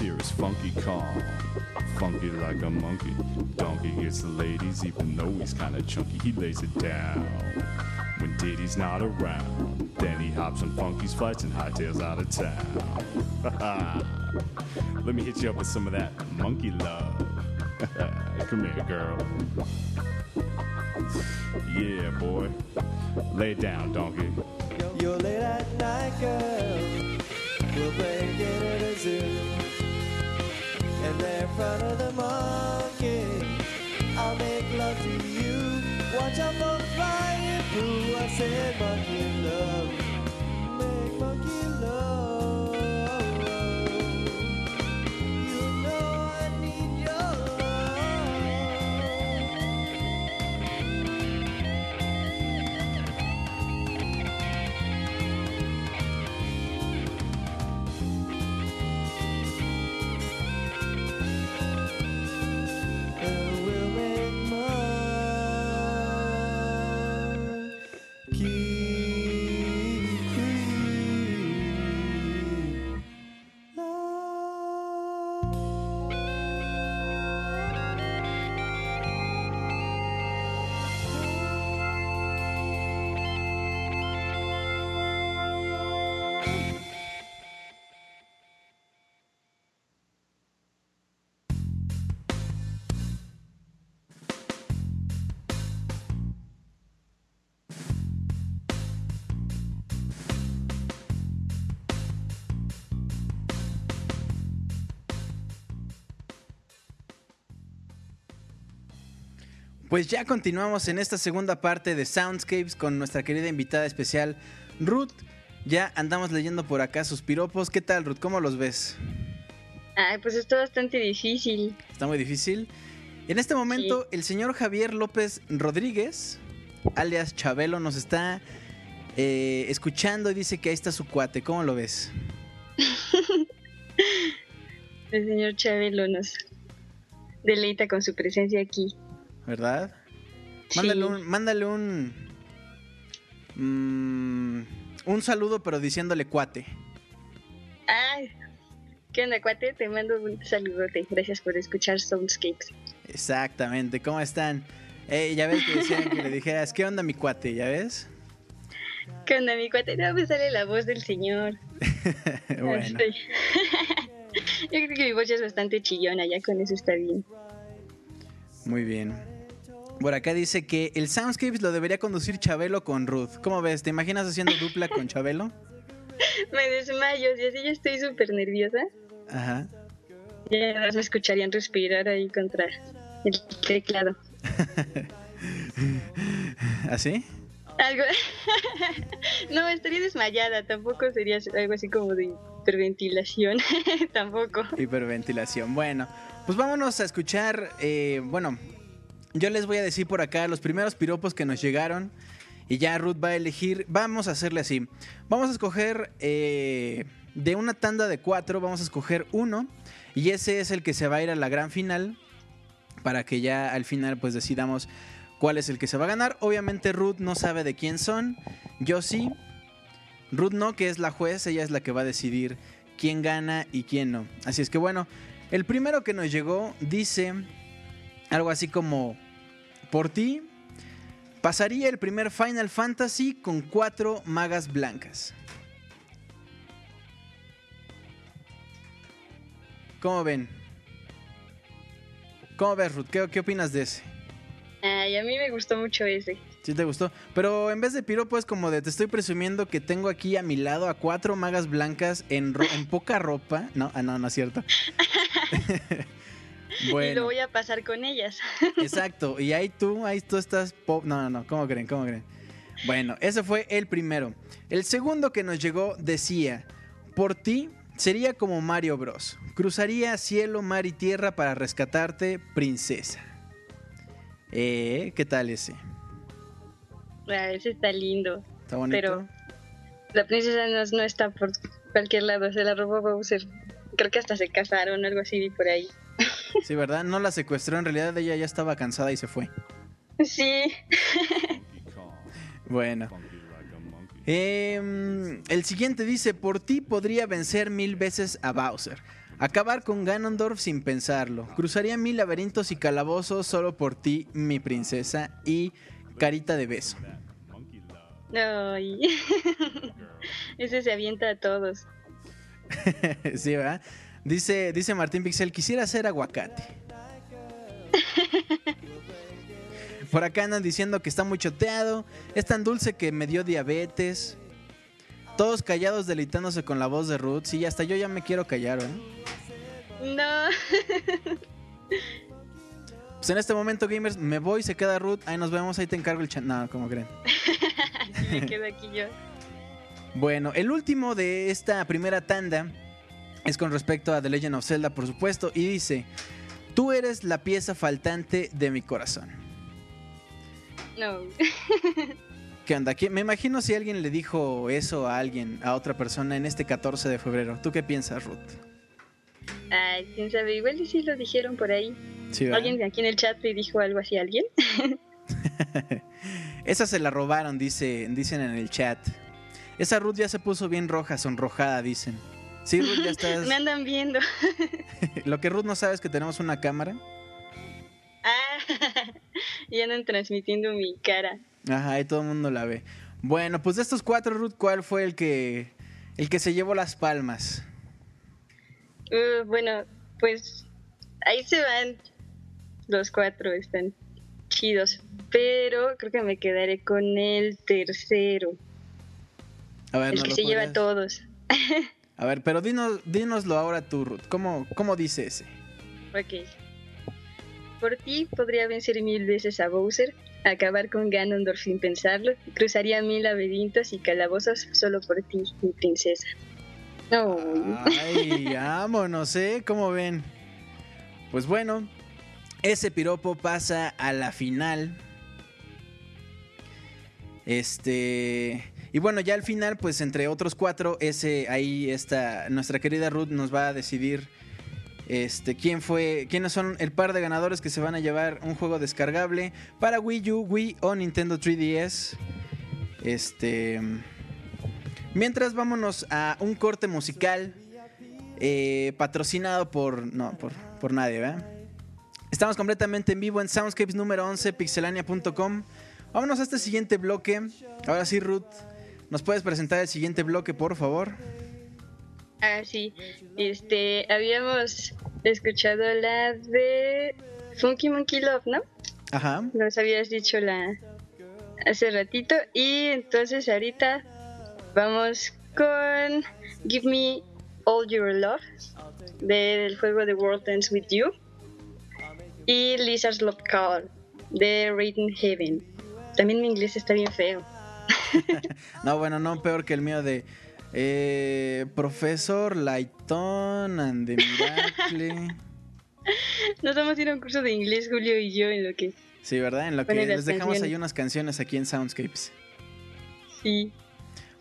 Here is Funky Kong. Funky like a monkey. Donkey gets the ladies, even though he's kinda chunky. He lays it down when Diddy's not around. Then he hops on Funky's flights and hightails out of town. Let me hit you up with some of that monkey love. Come here, girl. Yeah, boy. Lay down, donkey. You're late at night, girl. We'll break into the zoo. There in front of the monkey, I'll make love to you. Watch out for flying through. I said monkey Pues ya continuamos en esta segunda parte de Soundscapes con nuestra querida invitada especial, Ruth. Ya andamos leyendo por acá sus piropos. ¿Qué tal, Ruth? ¿Cómo los ves? Ay, pues está bastante difícil. Está muy difícil. En este momento, el señor Javier López Rodríguez, alias Chabelo, nos está eh, escuchando y dice que ahí está su cuate. ¿Cómo lo ves? El señor Chabelo nos deleita con su presencia aquí. ¿Verdad? Sí. Mándale un. Mándale un. mm, un saludo, pero diciéndole cuate. Ay, ¿qué onda, cuate? Te mando un saludote. Gracias por escuchar Soundscapes. Exactamente. ¿Cómo están? Eh, ya ves que decían que le dijeras, ¿qué onda mi cuate? ¿Ya ves? ¿Qué onda, mi cuate? No me sale la voz del señor. bueno. Este, Yo creo que mi voz ya es bastante chillona, ya con eso está bien. Muy bien. Por acá dice que el Soundscapes lo debería conducir Chabelo con Ruth. ¿Cómo ves? ¿Te imaginas haciendo dupla con Chabelo? Me desmayo, si así ya estoy súper nerviosa. Ajá. Ya me escucharían respirar ahí contra el teclado. ¿Así? Algo. no, estaría desmayada. Tampoco sería algo así como de hiperventilación. Tampoco. Hiperventilación. Bueno, pues vámonos a escuchar. eh, bueno, yo les voy a decir por acá los primeros piropos que nos llegaron. Y ya Ruth va a elegir. Vamos a hacerle así. Vamos a escoger eh, de una tanda de cuatro. Vamos a escoger uno. Y ese es el que se va a ir a la gran final. Para que ya al final pues decidamos cuál es el que se va a ganar. Obviamente Ruth no sabe de quién son. Yo sí. Ruth no, que es la juez. Ella es la que va a decidir quién gana y quién no. Así es que bueno. El primero que nos llegó dice algo así como... Por ti pasaría el primer Final Fantasy con cuatro magas blancas. ¿Cómo ven? ¿Cómo ves, Ruth? ¿Qué, qué opinas de ese? Ay, a mí me gustó mucho ese. ¿Sí te gustó? Pero en vez de piropo es como de te estoy presumiendo que tengo aquí a mi lado a cuatro magas blancas en, ro- en poca ropa. No, ah, no, no es cierto. Y lo voy a pasar con ellas. exacto. Y ahí tú, ahí tú estás pop. No, no, no. ¿Cómo creen? ¿Cómo creen? Bueno, ese fue el primero. El segundo que nos llegó decía, por ti sería como Mario Bros. Cruzaría cielo, mar y tierra para rescatarte, princesa. Eh, ¿qué tal ese? Ah, ese está lindo. ¿Está bonito? Pero la princesa no, no está por cualquier lado. Se la robó Bowser. Creo que hasta se casaron, algo así por ahí. Sí, ¿verdad? No la secuestró, en realidad ella ya estaba cansada y se fue. Sí. Bueno. Em, el siguiente dice, por ti podría vencer mil veces a Bowser. Acabar con Ganondorf sin pensarlo. Cruzaría mil laberintos y calabozos solo por ti, mi princesa. Y carita de beso. Ay. Ese se avienta a todos. sí, ¿verdad? Dice, dice Martín Pixel, quisiera ser aguacate. Por acá andan diciendo que está muy choteado, es tan dulce que me dio diabetes. Todos callados deleitándose con la voz de Ruth. Sí, hasta yo ya me quiero callar, ¿eh? No. Pues en este momento, gamers, me voy, se queda Ruth. Ahí nos vemos, ahí te encargo el chat. No, ¿cómo creen? Me quedo aquí yo. Bueno, el último de esta primera tanda es con respecto a The Legend of Zelda, por supuesto, y dice, tú eres la pieza faltante de mi corazón. No. ¿Qué onda? ¿Quién- Me imagino si alguien le dijo eso a alguien, a otra persona en este 14 de febrero. ¿Tú qué piensas, Ruth? Ay, quién sabe. Igual y sí lo dijeron por ahí. Sí. Alguien aquí en el chat le dijo algo así a alguien. Esa se la robaron, dice, dicen en el chat. Esa Ruth ya se puso bien roja, sonrojada, dicen. Sí, Ruth, ya estás... Me andan viendo. Lo que Ruth no sabe es que tenemos una cámara. Ah, y andan transmitiendo mi cara. Ajá, ahí todo el mundo la ve. Bueno, pues de estos cuatro, Ruth, ¿cuál fue el que el que se llevó las palmas? Uh, bueno, pues ahí se van los cuatro, están chidos. Pero creo que me quedaré con el tercero, A ver, el ¿nos que se lleva a todos. A ver, pero dinos, dínoslo ahora tú, Ruth. ¿Cómo, cómo dice ese? Ok. Por ti podría vencer mil veces a Bowser, acabar con Ganondorf sin pensarlo, cruzaría mil laberintos y calabozos solo por ti, mi princesa. No, Ay, vámonos, ¿eh? ¿Cómo ven? Pues bueno, ese piropo pasa a la final. Este. Y bueno, ya al final, pues entre otros cuatro, ese ahí está. Nuestra querida Ruth nos va a decidir. Este, quién fue. quiénes son el par de ganadores que se van a llevar un juego descargable para Wii U, Wii o Nintendo 3DS. Este. Mientras vámonos a un corte musical eh, patrocinado por no por, por nadie, ¿verdad? Estamos completamente en vivo en Soundscapes número 11 pixelania.com. Vámonos a este siguiente bloque. Ahora sí, Ruth, ¿nos puedes presentar el siguiente bloque, por favor? Ah, sí. Este, habíamos escuchado la de Funky Monkey Love, ¿no? Ajá. Nos habías dicho la hace ratito. Y entonces ahorita vamos con Give Me All Your Love del juego The World Ends With You. Y Lizard's Love Call de Raiden Heaven. También mi inglés está bien feo. No, bueno, no peor que el mío de eh, Profesor Lighton and the Miracle. Nos vamos a ir a un curso de inglés, Julio y yo, en lo que Sí, ¿verdad? En lo que les dejamos ahí unas canciones aquí en Soundscapes. sí.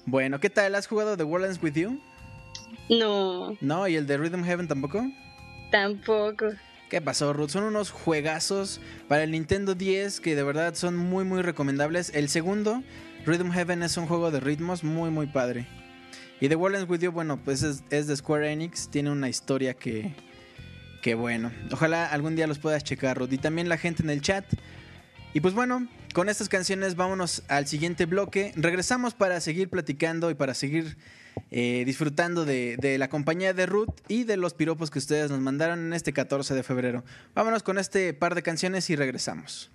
Bueno, ¿qué tal? ¿Has jugado The World Ends With You? No, No, ¿y el de Rhythm Heaven tampoco? tampoco. ¿Qué pasó, Ruth? Son unos juegazos para el Nintendo 10 que de verdad son muy, muy recomendables. El segundo, Rhythm Heaven, es un juego de ritmos muy, muy padre. Y The World Ends With You, bueno, pues es, de Square Enix. Tiene una historia que, que bueno. Ojalá algún día los puedas checar, Ruth. Y también la gente en el chat. Y pues bueno, con estas canciones vámonos al siguiente bloque. Regresamos para seguir platicando y para seguir eh, disfrutando de, de la compañía de Ruth y de los piropos que ustedes nos mandaron en este 14 de febrero. Vámonos con este par de canciones y regresamos.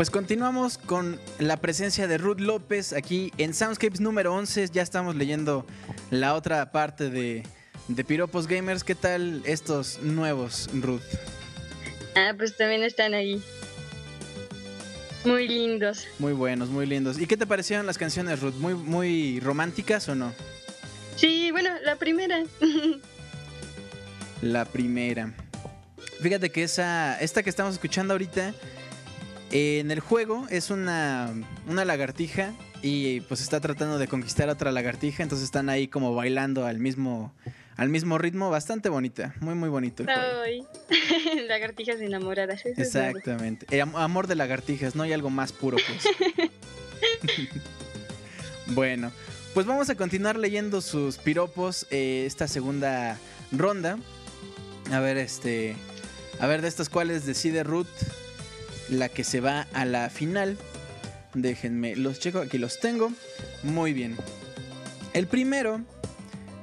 Pues continuamos con la presencia de Ruth López aquí en Soundscapes número 11. Ya estamos leyendo la otra parte de, de Piropos Gamers. ¿Qué tal estos nuevos, Ruth? Ah, pues también están ahí. Muy lindos. Muy buenos, muy lindos. ¿Y qué te parecieron las canciones, Ruth? ¿Muy, muy románticas o no? Sí, bueno, la primera. La primera. Fíjate que esa, esta que estamos escuchando ahorita, eh, en el juego es una, una lagartija y pues está tratando de conquistar a otra lagartija, entonces están ahí como bailando al mismo, al mismo ritmo, bastante bonita, muy muy bonito. Ay, lagartijas enamoradas. Exactamente. El am- amor de lagartijas, no hay algo más puro pues. bueno, pues vamos a continuar leyendo sus piropos eh, esta segunda ronda. A ver, este. A ver, de estas cuales decide Ruth la que se va a la final. Déjenme, los checo, aquí los tengo. Muy bien. El primero.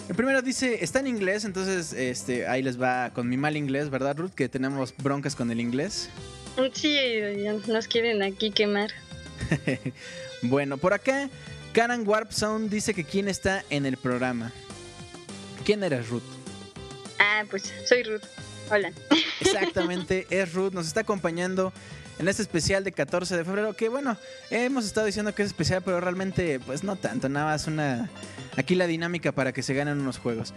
El primero dice, está en inglés, entonces este, ahí les va con mi mal inglés, ¿verdad, Ruth? Que tenemos broncas con el inglés. Sí, ya nos quieren aquí quemar. bueno, por acá, Karan Warp Sound dice que quién está en el programa. ¿Quién eres, Ruth? Ah, pues soy Ruth. Hola. Exactamente, es Ruth, nos está acompañando en este especial de 14 de febrero, que bueno, hemos estado diciendo que es especial, pero realmente pues no tanto, nada más una... Aquí la dinámica para que se ganen unos juegos.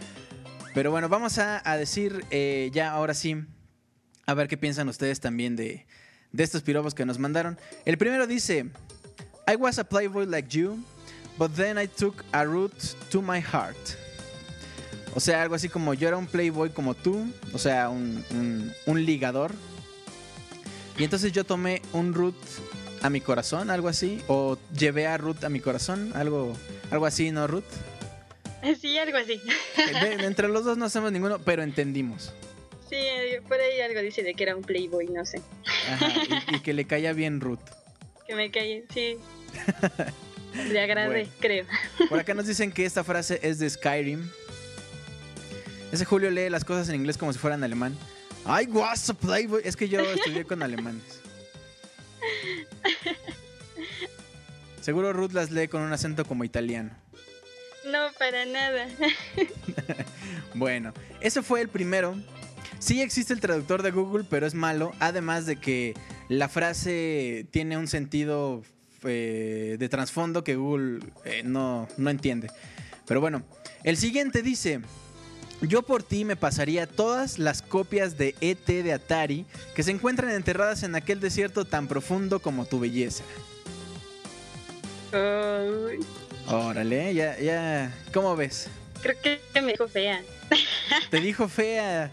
Pero bueno, vamos a, decir eh, ya ahora sí, a ver qué piensan ustedes también de, estos piropos que nos mandaron. El primero dice, I was a playboy like you, but then I took a route to my heart. O sea, algo así como yo era un playboy como tú, o sea, un ligador. Y entonces yo tomé un root a mi corazón, algo así. O llevé a Ruth a mi corazón, algo, algo así, ¿no, Ruth? Sí, algo así. De- de- entre los dos no hacemos ninguno, pero entendimos. Sí, eh, por ahí algo dice de que era un playboy, no sé. Ajá, y, y que le caía bien Ruth. Que me calle, sí. Le agradé, Bueno. creo. Por acá nos dicen que esta frase es de Skyrim. Ese Julio lee las cosas en inglés como si fueran alemán. I was a playboy. Es que yo estudié con alemanes. Seguro Ruth las lee con un acento como italiano. No, para nada. Bueno, ese fue el primero. Sí existe el traductor de Google, pero es malo. Además de que la frase tiene un sentido eh, de trasfondo que Google eh, no, no entiende. Pero bueno, el siguiente dice... Yo por ti me pasaría todas las copias de ET de Atari que se encuentran enterradas en aquel desierto tan profundo como tu belleza. Órale, ya, ya. ¿Cómo ves? creo que me dijo fea. Te dijo fea.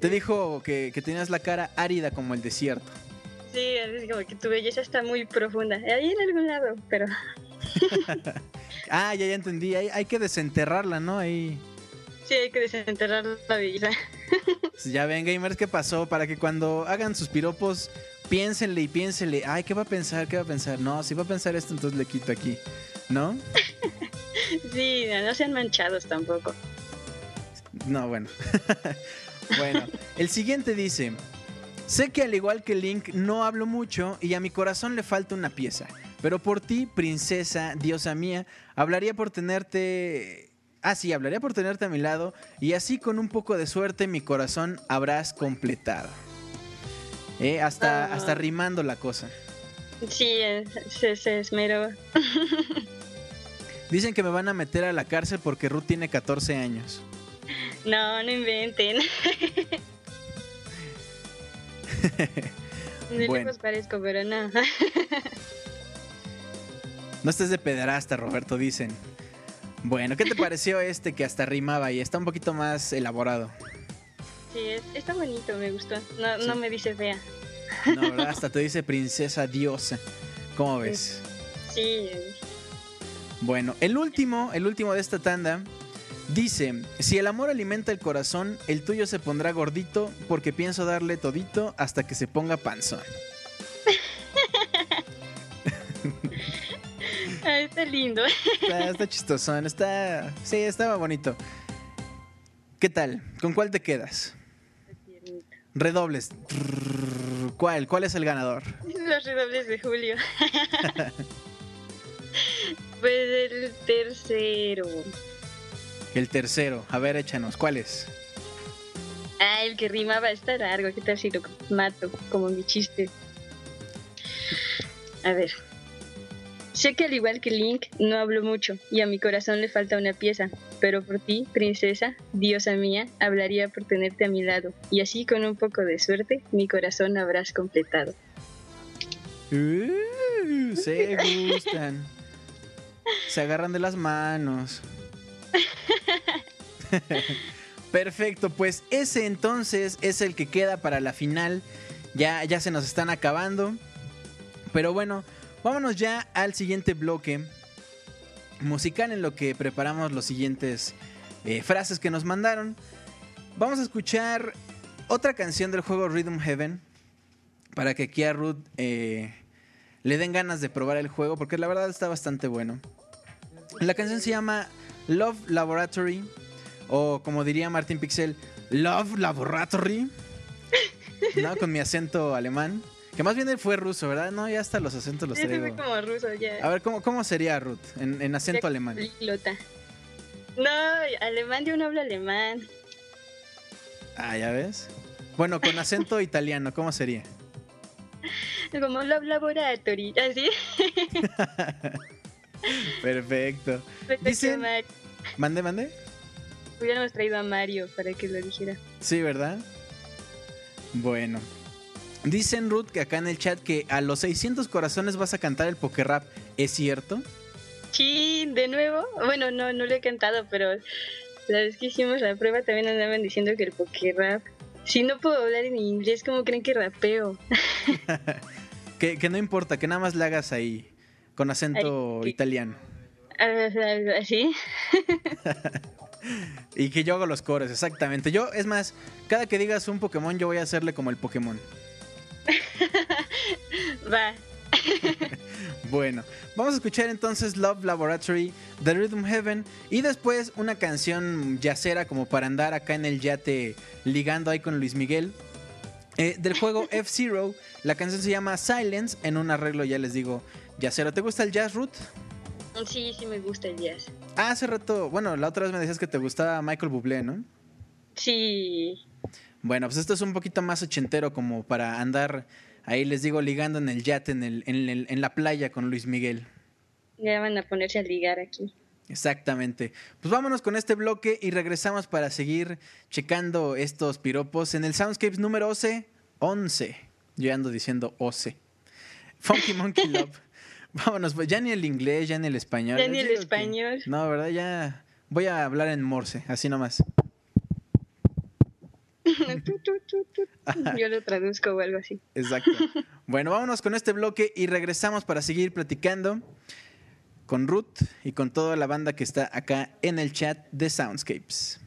Te dijo que, que tenías la cara árida como el desierto. Sí, es como que tu belleza está muy profunda. Ahí en algún lado, pero Ah, ya, ya entendí. Hay, hay que desenterrarla, ¿no? Ahí. Sí hay que desenterrar la belleza. Pues Ya ven, gamers, ¿qué pasó? Para que cuando hagan sus piropos, piénsenle y piénsenle. Ay, ¿qué va a pensar? ¿Qué va a pensar? No, si va a pensar esto, entonces le quito aquí. ¿No? Sí, no sean manchados tampoco. No, bueno. bueno, el siguiente dice: Sé que al igual que Link no hablo mucho y a mi corazón le falta una pieza. Pero por ti, princesa, diosa mía, hablaría por tenerte. Ah, sí, hablaría por tenerte a mi lado y así con un poco de suerte mi corazón habrás completado. Eh, hasta, Ah. hasta rimando la cosa. Sí, se, se esmeró. Dicen que me van a meter a la cárcel porque Ruth tiene 14 años. No, no inventen. De Bueno. lejos parezco, pero no. No estés de pederasta, Roberto, dicen. Bueno, ¿qué te pareció este que hasta rimaba y está un poquito más elaborado? Sí, es- está bonito, me gustó. No, Sí. no me dice fea. No, ¿verdad? Hasta te dice princesa diosa. ¿Cómo ves? Sí, Bueno, el último, el último de esta tanda dice, si el amor alimenta el corazón, el tuyo se pondrá gordito porque pienso darle todito hasta que se ponga panzón. Lindo. Está, está chistosón, está... Sí, estaba bonito. ¿Qué tal? ¿Con cuál te quedas? Redobles. ¿Cuál? ¿Cuál es el ganador? Los redobles de Julio. pues el tercero. El tercero. A ver, échanos. ¿Cuál es? Ah, el que rimaba está largo. ¿Qué tal si lo mato? Como mi chiste. A ver. Sé que al igual que Link, no hablo mucho y a mi corazón le falta una pieza, pero por ti, princesa, diosa mía, hablaría por tenerte a mi lado, y así con un poco de suerte, mi corazón habrás completado. Uh, se gustan. Se agarran de las manos. Perfecto, pues ese entonces es el que queda para la final. Ya, ya se nos están acabando. Pero bueno, vámonos ya al siguiente bloque musical en lo que preparamos los siguientes eh, frases que nos mandaron. Vamos a escuchar otra canción del juego Rhythm Heaven para que aquí a Ruth eh, le den ganas de probar el juego porque la verdad está bastante bueno. La canción se llama Love Laboratory o como diría Martín Pixel, Love Laboratory. ¿No? Con mi acento alemán. Que más bien él fue ruso, ¿verdad? No, ya hasta los acentos los traigo. como ruso, ya. A ver, ¿cómo, cómo sería Ruth en, en acento Ya alemán? políglota. No, alemán, yo no hablo alemán. Ah, ya ves. Bueno, con acento italiano, ¿cómo sería? Como Love Laboratory, así. Perfecto. Dicen... Dicen- Mande, mande. Hubiéramos traído a Mario para que lo dijera. Sí, ¿verdad? Bueno. Dicen Ruth que acá en el chat que a los 600 corazones vas a cantar el poker rap. ¿Es cierto? Sí, de nuevo. Bueno, no, no lo he cantado, pero la vez que hicimos la prueba también andaban diciendo que el poker rap. Si no puedo hablar en inglés, ¿cómo creen que rapeo? Que, que no importa, que nada más le hagas ahí con acento Ay, sí. italiano. ¿Así? Y que yo hago los coros, exactamente. Yo, es más, cada que digas un Pokémon, yo voy a hacerle como el Pokémon. Va. Bueno, vamos a escuchar entonces Love Laboratory, The Rhythm Heaven y después una canción yacera como para andar acá en el yate ligando ahí con Luis Miguel. Eh, del juego F-Zero, la canción se llama Silence en un arreglo, ya les digo, yacero. ¿Te gusta el jazz, Ruth? Sí, sí me gusta el jazz. Ah, hace rato, bueno, la otra vez me decías que te gustaba Michael Bublé, ¿no? Sí. Bueno, pues esto es un poquito más ochentero como para andar ahí, les digo, ligando en el yate, en, el, en, el- en la playa con Luis Miguel. Ya van a ponerse a ligar aquí. Exactamente. Pues vámonos con este bloque y regresamos para seguir checando estos piropos en el Soundscapes número 11. 11. Yo ya ando diciendo 11. Funky Monkey Love. Vámonos, pues ya ni el inglés, ya ni el español. Ya ni el que- español. No, ¿verdad? Ya voy a hablar en morse, así nomás. Yo lo traduzco o algo así. Exacto. Bueno, vámonos con este bloque y regresamos para seguir platicando con Ruth y con toda la banda que está acá en el chat de Soundscapes.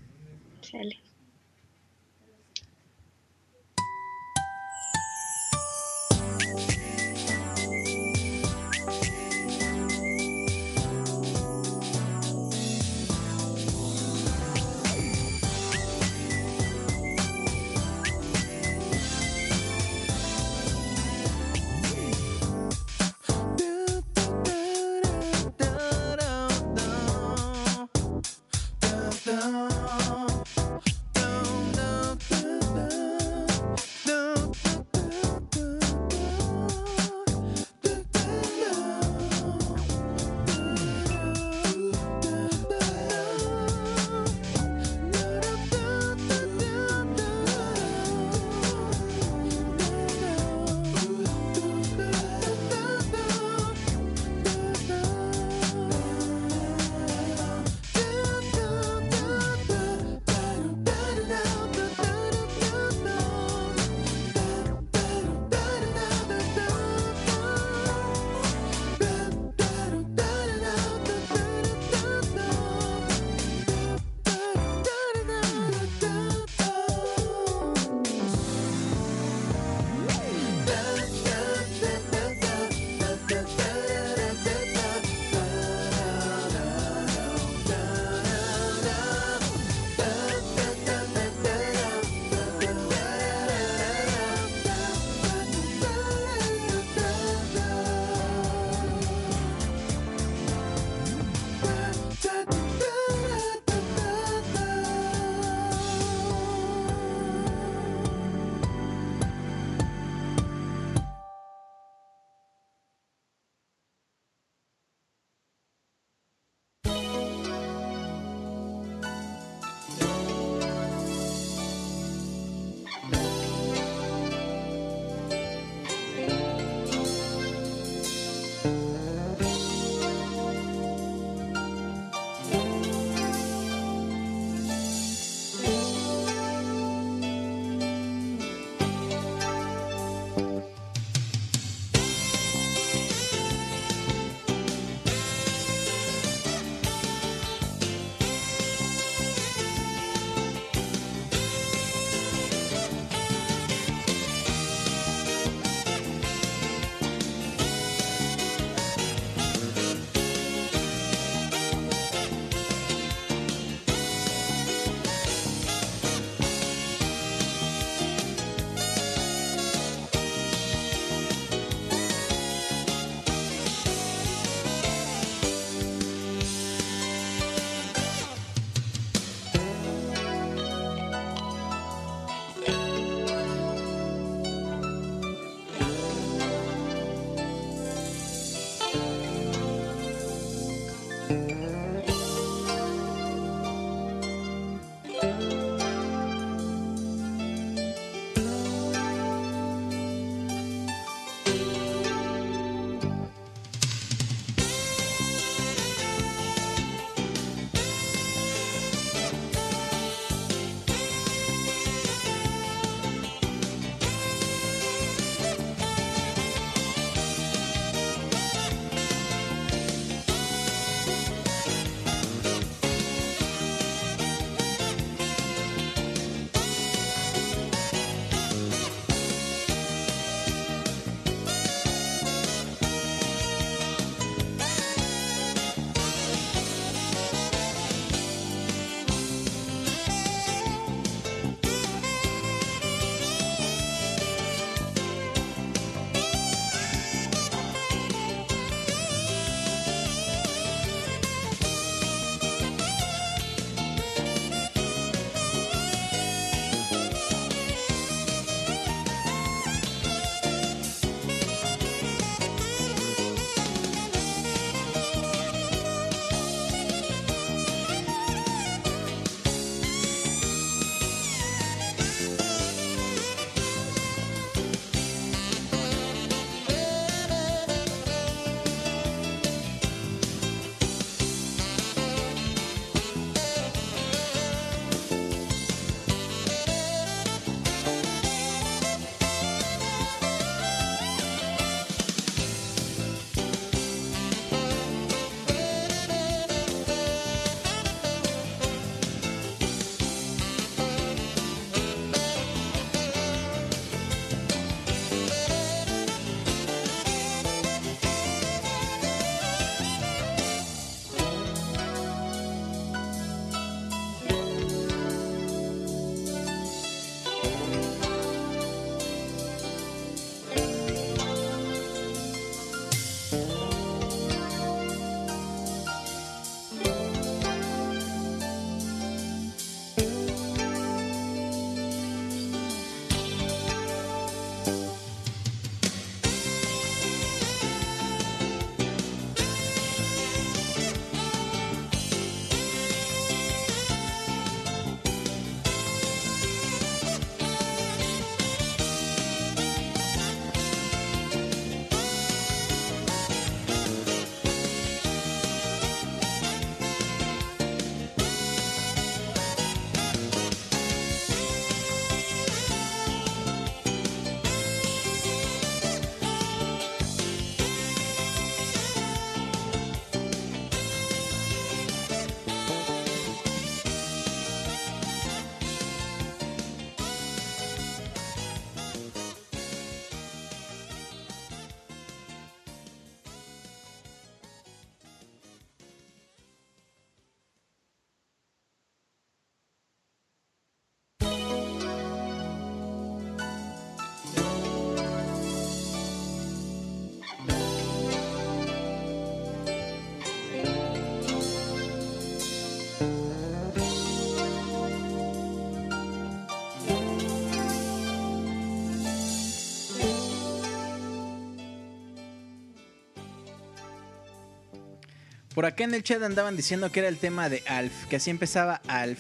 Por acá en el chat andaban diciendo que era el tema de Alf, que así empezaba Alf.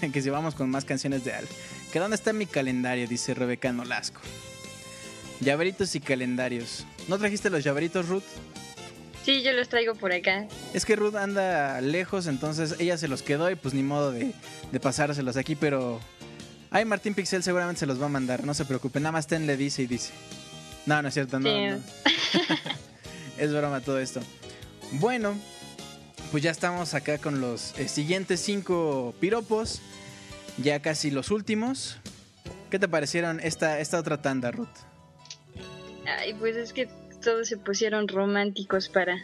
que si vamos con más canciones de Alf. Que dónde está mi calendario, dice Rebeca Nolasco. Llaveritos y calendarios. ¿No trajiste los llaveritos, Ruth? Sí, yo los traigo por acá. Es que Ruth anda lejos, entonces ella se los quedó y pues ni modo de, de pasárselos aquí, pero... Ay, Martín Pixel seguramente se los va a mandar, no se preocupe, nada más Ten le dice y dice. No, no es cierto, no. Sí. no. es broma todo esto. Bueno, pues ya estamos acá con los eh, siguientes cinco piropos, ya casi los últimos. ¿Qué te parecieron esta, esta otra tanda, Ruth? Ay, pues es que todos se pusieron románticos para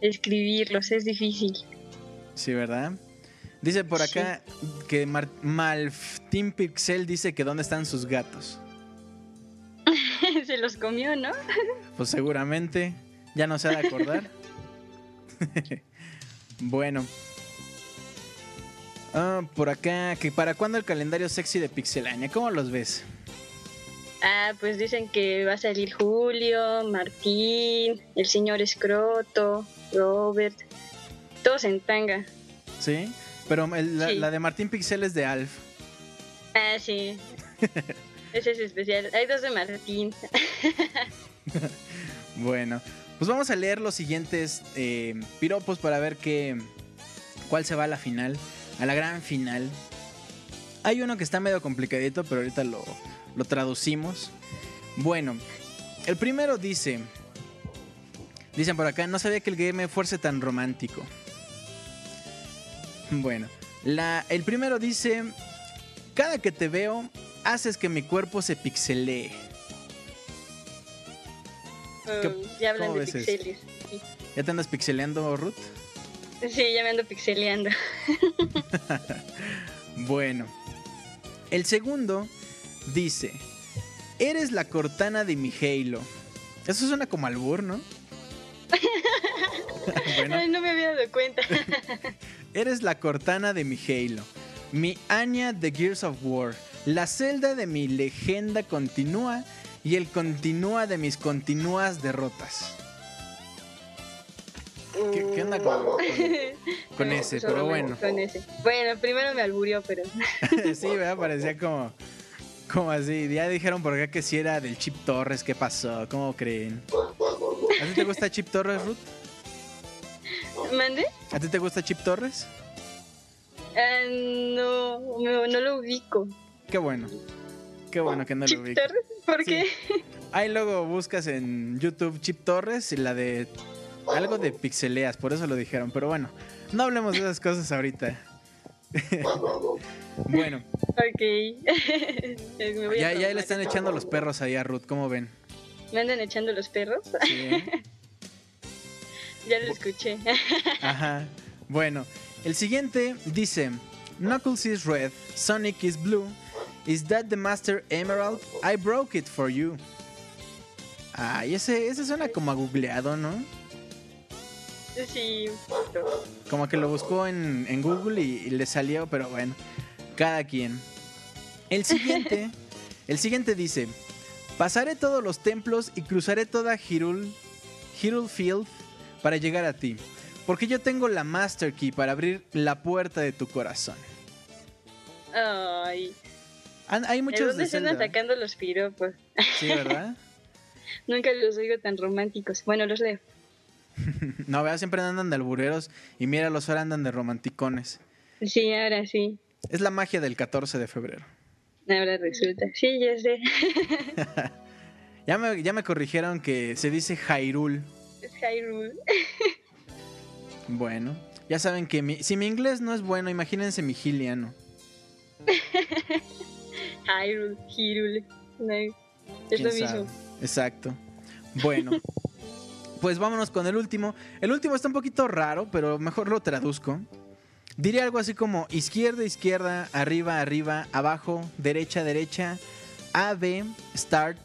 escribirlos, es difícil. Sí, ¿verdad? Dice por acá que Mar Malftin Pixel dice que dónde están sus gatos. se los comió, ¿no? Pues seguramente ya no se ha de acordar. bueno. Ah, por acá, que para cuándo el calendario sexy de Pixelania, ¿cómo los ves? Ah, pues dicen que va a salir Julio, Martín, el señor Escroto, Robert, todos en tanga. ¿Sí? Pero el- la, Sí. la de Martín Pixel es de Alf. Ah, sí. Ese es especial. Hay dos de Martín. Bueno, pues vamos a leer los siguientes eh, piropos para ver qué, cuál se va a la final, a la gran final. Hay uno que está medio complicadito, pero ahorita lo, lo traducimos. Bueno, el primero dice, dicen por acá, no sabía que el game fuese tan romántico. Bueno, la, el primero dice, cada que te veo, haces que mi cuerpo se pixelee. ¿Qué- Mm, ya hablan de pixeles. Sí. ¿Ya te andas pixeleando, Ruth? Sí, ya me ando pixeleando. Bueno. El segundo dice: Eres la cortana de mi Halo. Eso suena como albur, ¿no? bueno, Ay, no me había dado cuenta. eres la cortana de mi Halo. Mi Anya de Gears of War. La celda de mi legenda continúa. Y el continúa de mis continuas derrotas. ¿Qué, qué onda con, con- con ese? Pero bueno. Con ese. Bueno, primero me alburió, pero. sí, ¿verdad? Parecía como, como así. Ya dijeron por acá que si era del Chip Torres. ¿Qué pasó? ¿Cómo creen? ¿A ti te gusta Chip Torres, Ruth? ¿Mande? ¿A ti te gusta Chip Torres? Ah, no, no, no lo ubico. Qué bueno. Qué bueno que no lo ¿Chip vi. Torres? ¿Por Sí. qué? Ahí luego buscas en YouTube Chip Torres y la de algo de pixeleas, por eso lo dijeron. Pero bueno, no hablemos de esas cosas ahorita. bueno, Ok. Ya, ya le están echando los perros ahí a Ruth, ¿cómo ven? ¿Me andan echando los perros? Sí, ya lo escuché. Ajá. Bueno, el siguiente dice: Knuckles is red, Sonic is blue. Is that the Master Emerald? I broke it for you. Ay, ese, ese suena como a googleado, ¿no? sí. Como que lo buscó en, en Google y, y le salió, pero bueno, cada quien. El siguiente, el siguiente dice: Pasaré todos los templos y cruzaré toda Hyrule, Hyrule Field para llegar a ti. Porque yo tengo la Master Key para abrir la puerta de tu corazón. Ay, Han- Hay ¿de muchos dónde de andan Zelda. sacando los piropos? Sí, ¿verdad? Nunca los oigo tan románticos. Bueno, los leo. No, vea, siempre andan de albureros y mira, los ahora andan de romanticones. Sí, ahora sí. Es la magia del 14 de febrero. Ahora resulta. Sí, ya sé. Ya me, ya me corrigieron que se dice Hyrule. es Hyrule. Bueno, ya saben que mi- si mi inglés no es bueno, imagínense mi giliano. Hyrule, Hyrule. No, es ¿Quién lo mismo. Exacto. Bueno, pues vámonos con el último. El último está un poquito raro, pero mejor lo traduzco. Diría algo así como izquierda, izquierda, arriba, arriba, abajo, derecha, derecha, A, B, start.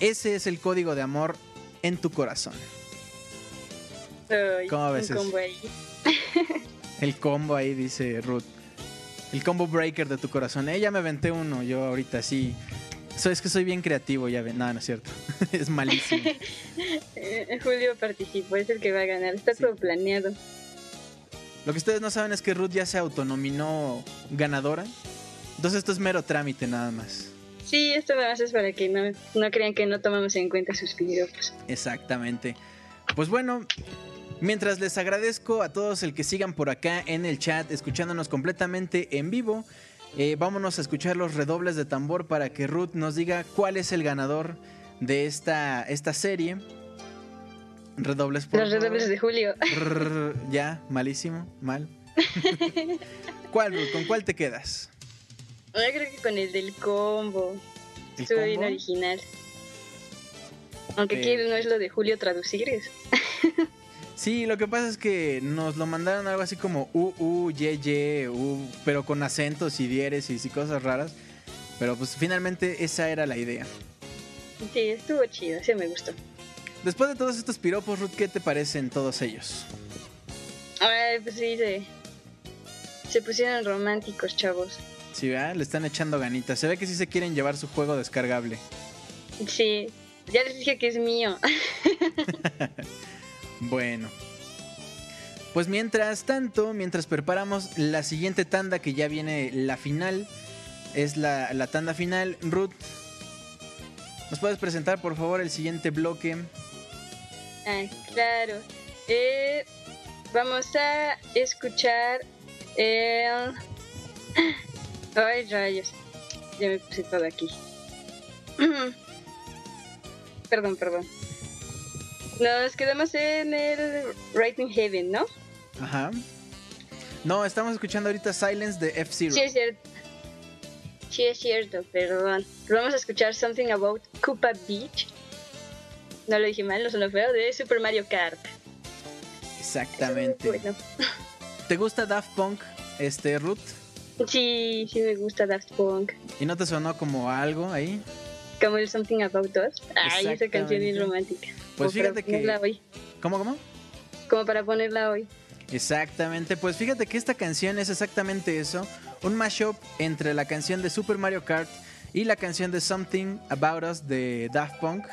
Ese es el código de amor en tu corazón. Ay, ¿Cómo ves un eso? combo ahí. El combo ahí, dice Ruth. El combo breaker de tu corazón. Ella me aventé uno, yo ahorita sí. So, es que soy bien creativo, ya ven. No, no es cierto. es malísimo. Eh, Julio participó, es el que va a ganar. Está Sí. todo planeado. Lo que ustedes no saben es que Ruth ya se autonominó ganadora. Entonces esto es mero trámite nada más. Sí, esto más es para que no, no crean que no tomamos en cuenta sus piropos. Exactamente. Pues bueno, mientras les agradezco a todos el que sigan por acá en el chat, escuchándonos completamente en vivo, eh, vámonos a escuchar los redobles de tambor para que Ruth nos diga cuál es el ganador de esta, esta serie. Redobles por Los redobles de Julio. Rrr, ya, malísimo, mal. ¿Cuál, Ruth? ¿Con cuál te quedas? Yo creo que con el del combo. ¿El Estuvo bien original. Aunque Pero- aquí no es lo de Julio traducir. Sí, lo que pasa es que nos lo mandaron algo así como u, u, ye, ye, u, pero con acentos y diéresis y cosas raras. Pero pues finalmente esa era la idea. Sí, estuvo chido, ese me gustó. Después de todos estos piropos, Ruth, ¿qué te parecen todos ellos? Ay, pues sí, se, se pusieron románticos, chavos. Sí, ¿verdad? Le están echando ganitas. Se ve que sí se quieren llevar su juego descargable. Sí, ya les dije que es mío. Bueno. Pues mientras tanto, mientras preparamos la siguiente tanda que ya viene la final, es la, la tanda final, Ruth, ¿nos puedes presentar por favor el siguiente bloque? Ah, claro. Eh, vamos a escuchar el... Ay, rayos. Ya me puse todo aquí. perdón, perdón. Nos quedamos en el Right in Heaven, ¿no? Ajá. No, estamos escuchando ahorita Silence de F-Zero. Sí, es cierto. Sí, es cierto, perdón. Vamos a escuchar Something About Koopa Beach. No lo dije mal, no sonó feo, de Super Mario Kart. Exactamente. Bueno, ¿Te gusta Daft Punk, este, Ruth? sí, sí me gusta Daft Punk. ¿Y no te sonó como algo ahí? Como el Something About Us. Ay, esa canción Exactamente. romántica. Pues Como fíjate para ponerla que... hoy. ¿Cómo, cómo? Como para ponerla hoy. Exactamente, pues fíjate que esta canción es exactamente eso, un mashup entre la canción de Super Mario Kart y la canción de Something About Us de Daft Punk.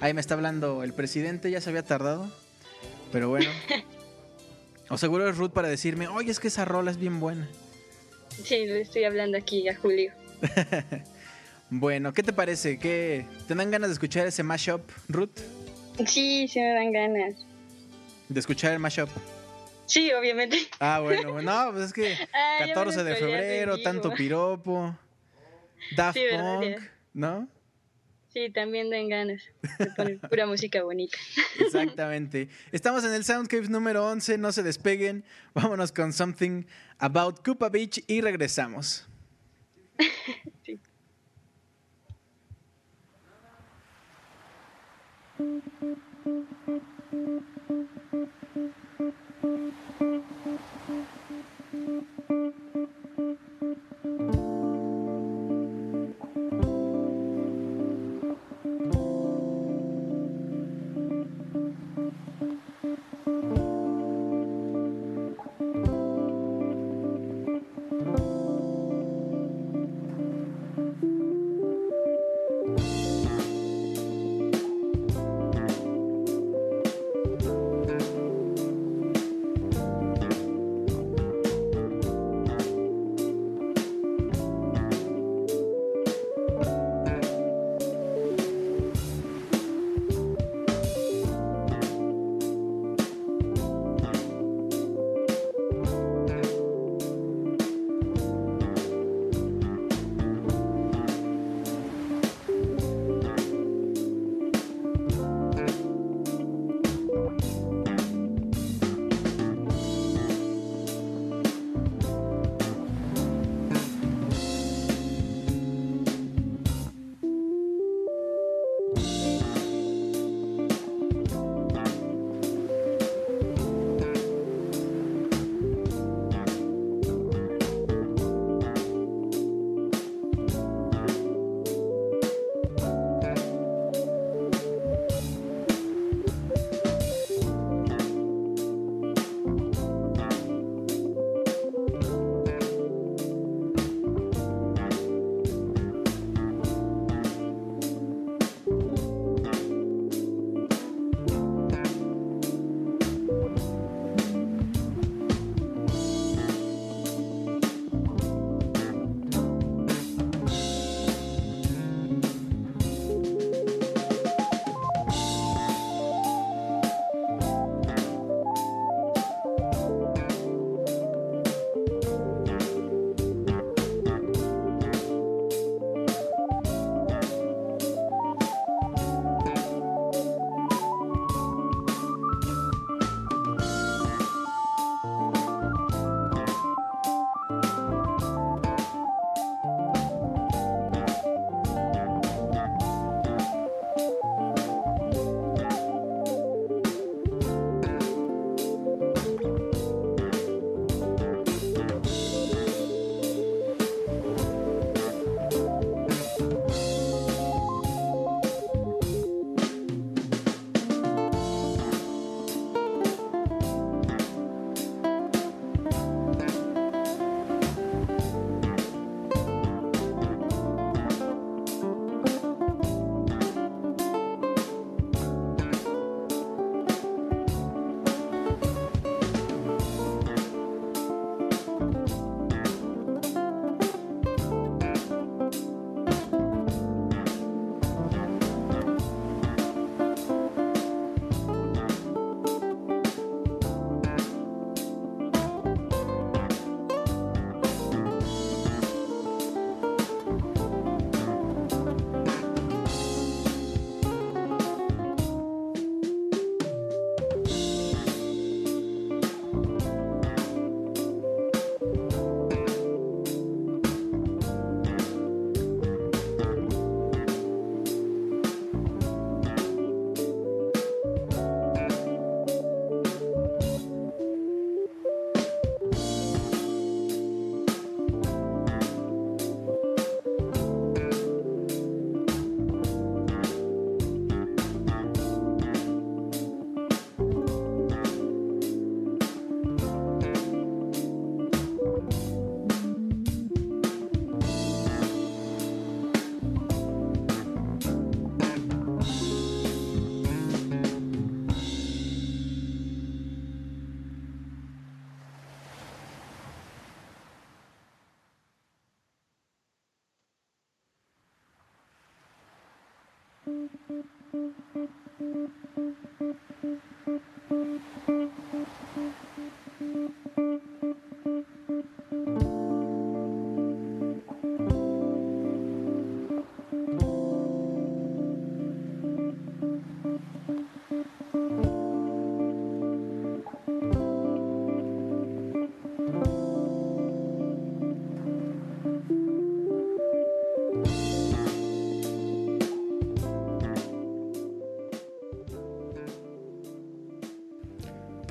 Ahí me está hablando el presidente, ya se había tardado, pero bueno. O seguro es Ruth para decirme, oye, es que esa rola es bien buena. Sí, le estoy hablando aquí a Julio. Bueno, ¿qué te parece? ¿Qué... ¿Te dan ganas de escuchar ese mashup, Ruth? Sí, sí me dan ganas. De escuchar el mashup. Sí, obviamente. Ah, bueno, bueno, no, pues es que Ah, ya me 14 de febrero, tanto piropo, Daft. Punk, ¿no? Sí, también dan ganas de poner pura música bonita. Exactamente. Estamos en el Soundscapes número 11, no se despeguen. Vámonos con Something About Koopa Beach y regresamos. Thank you.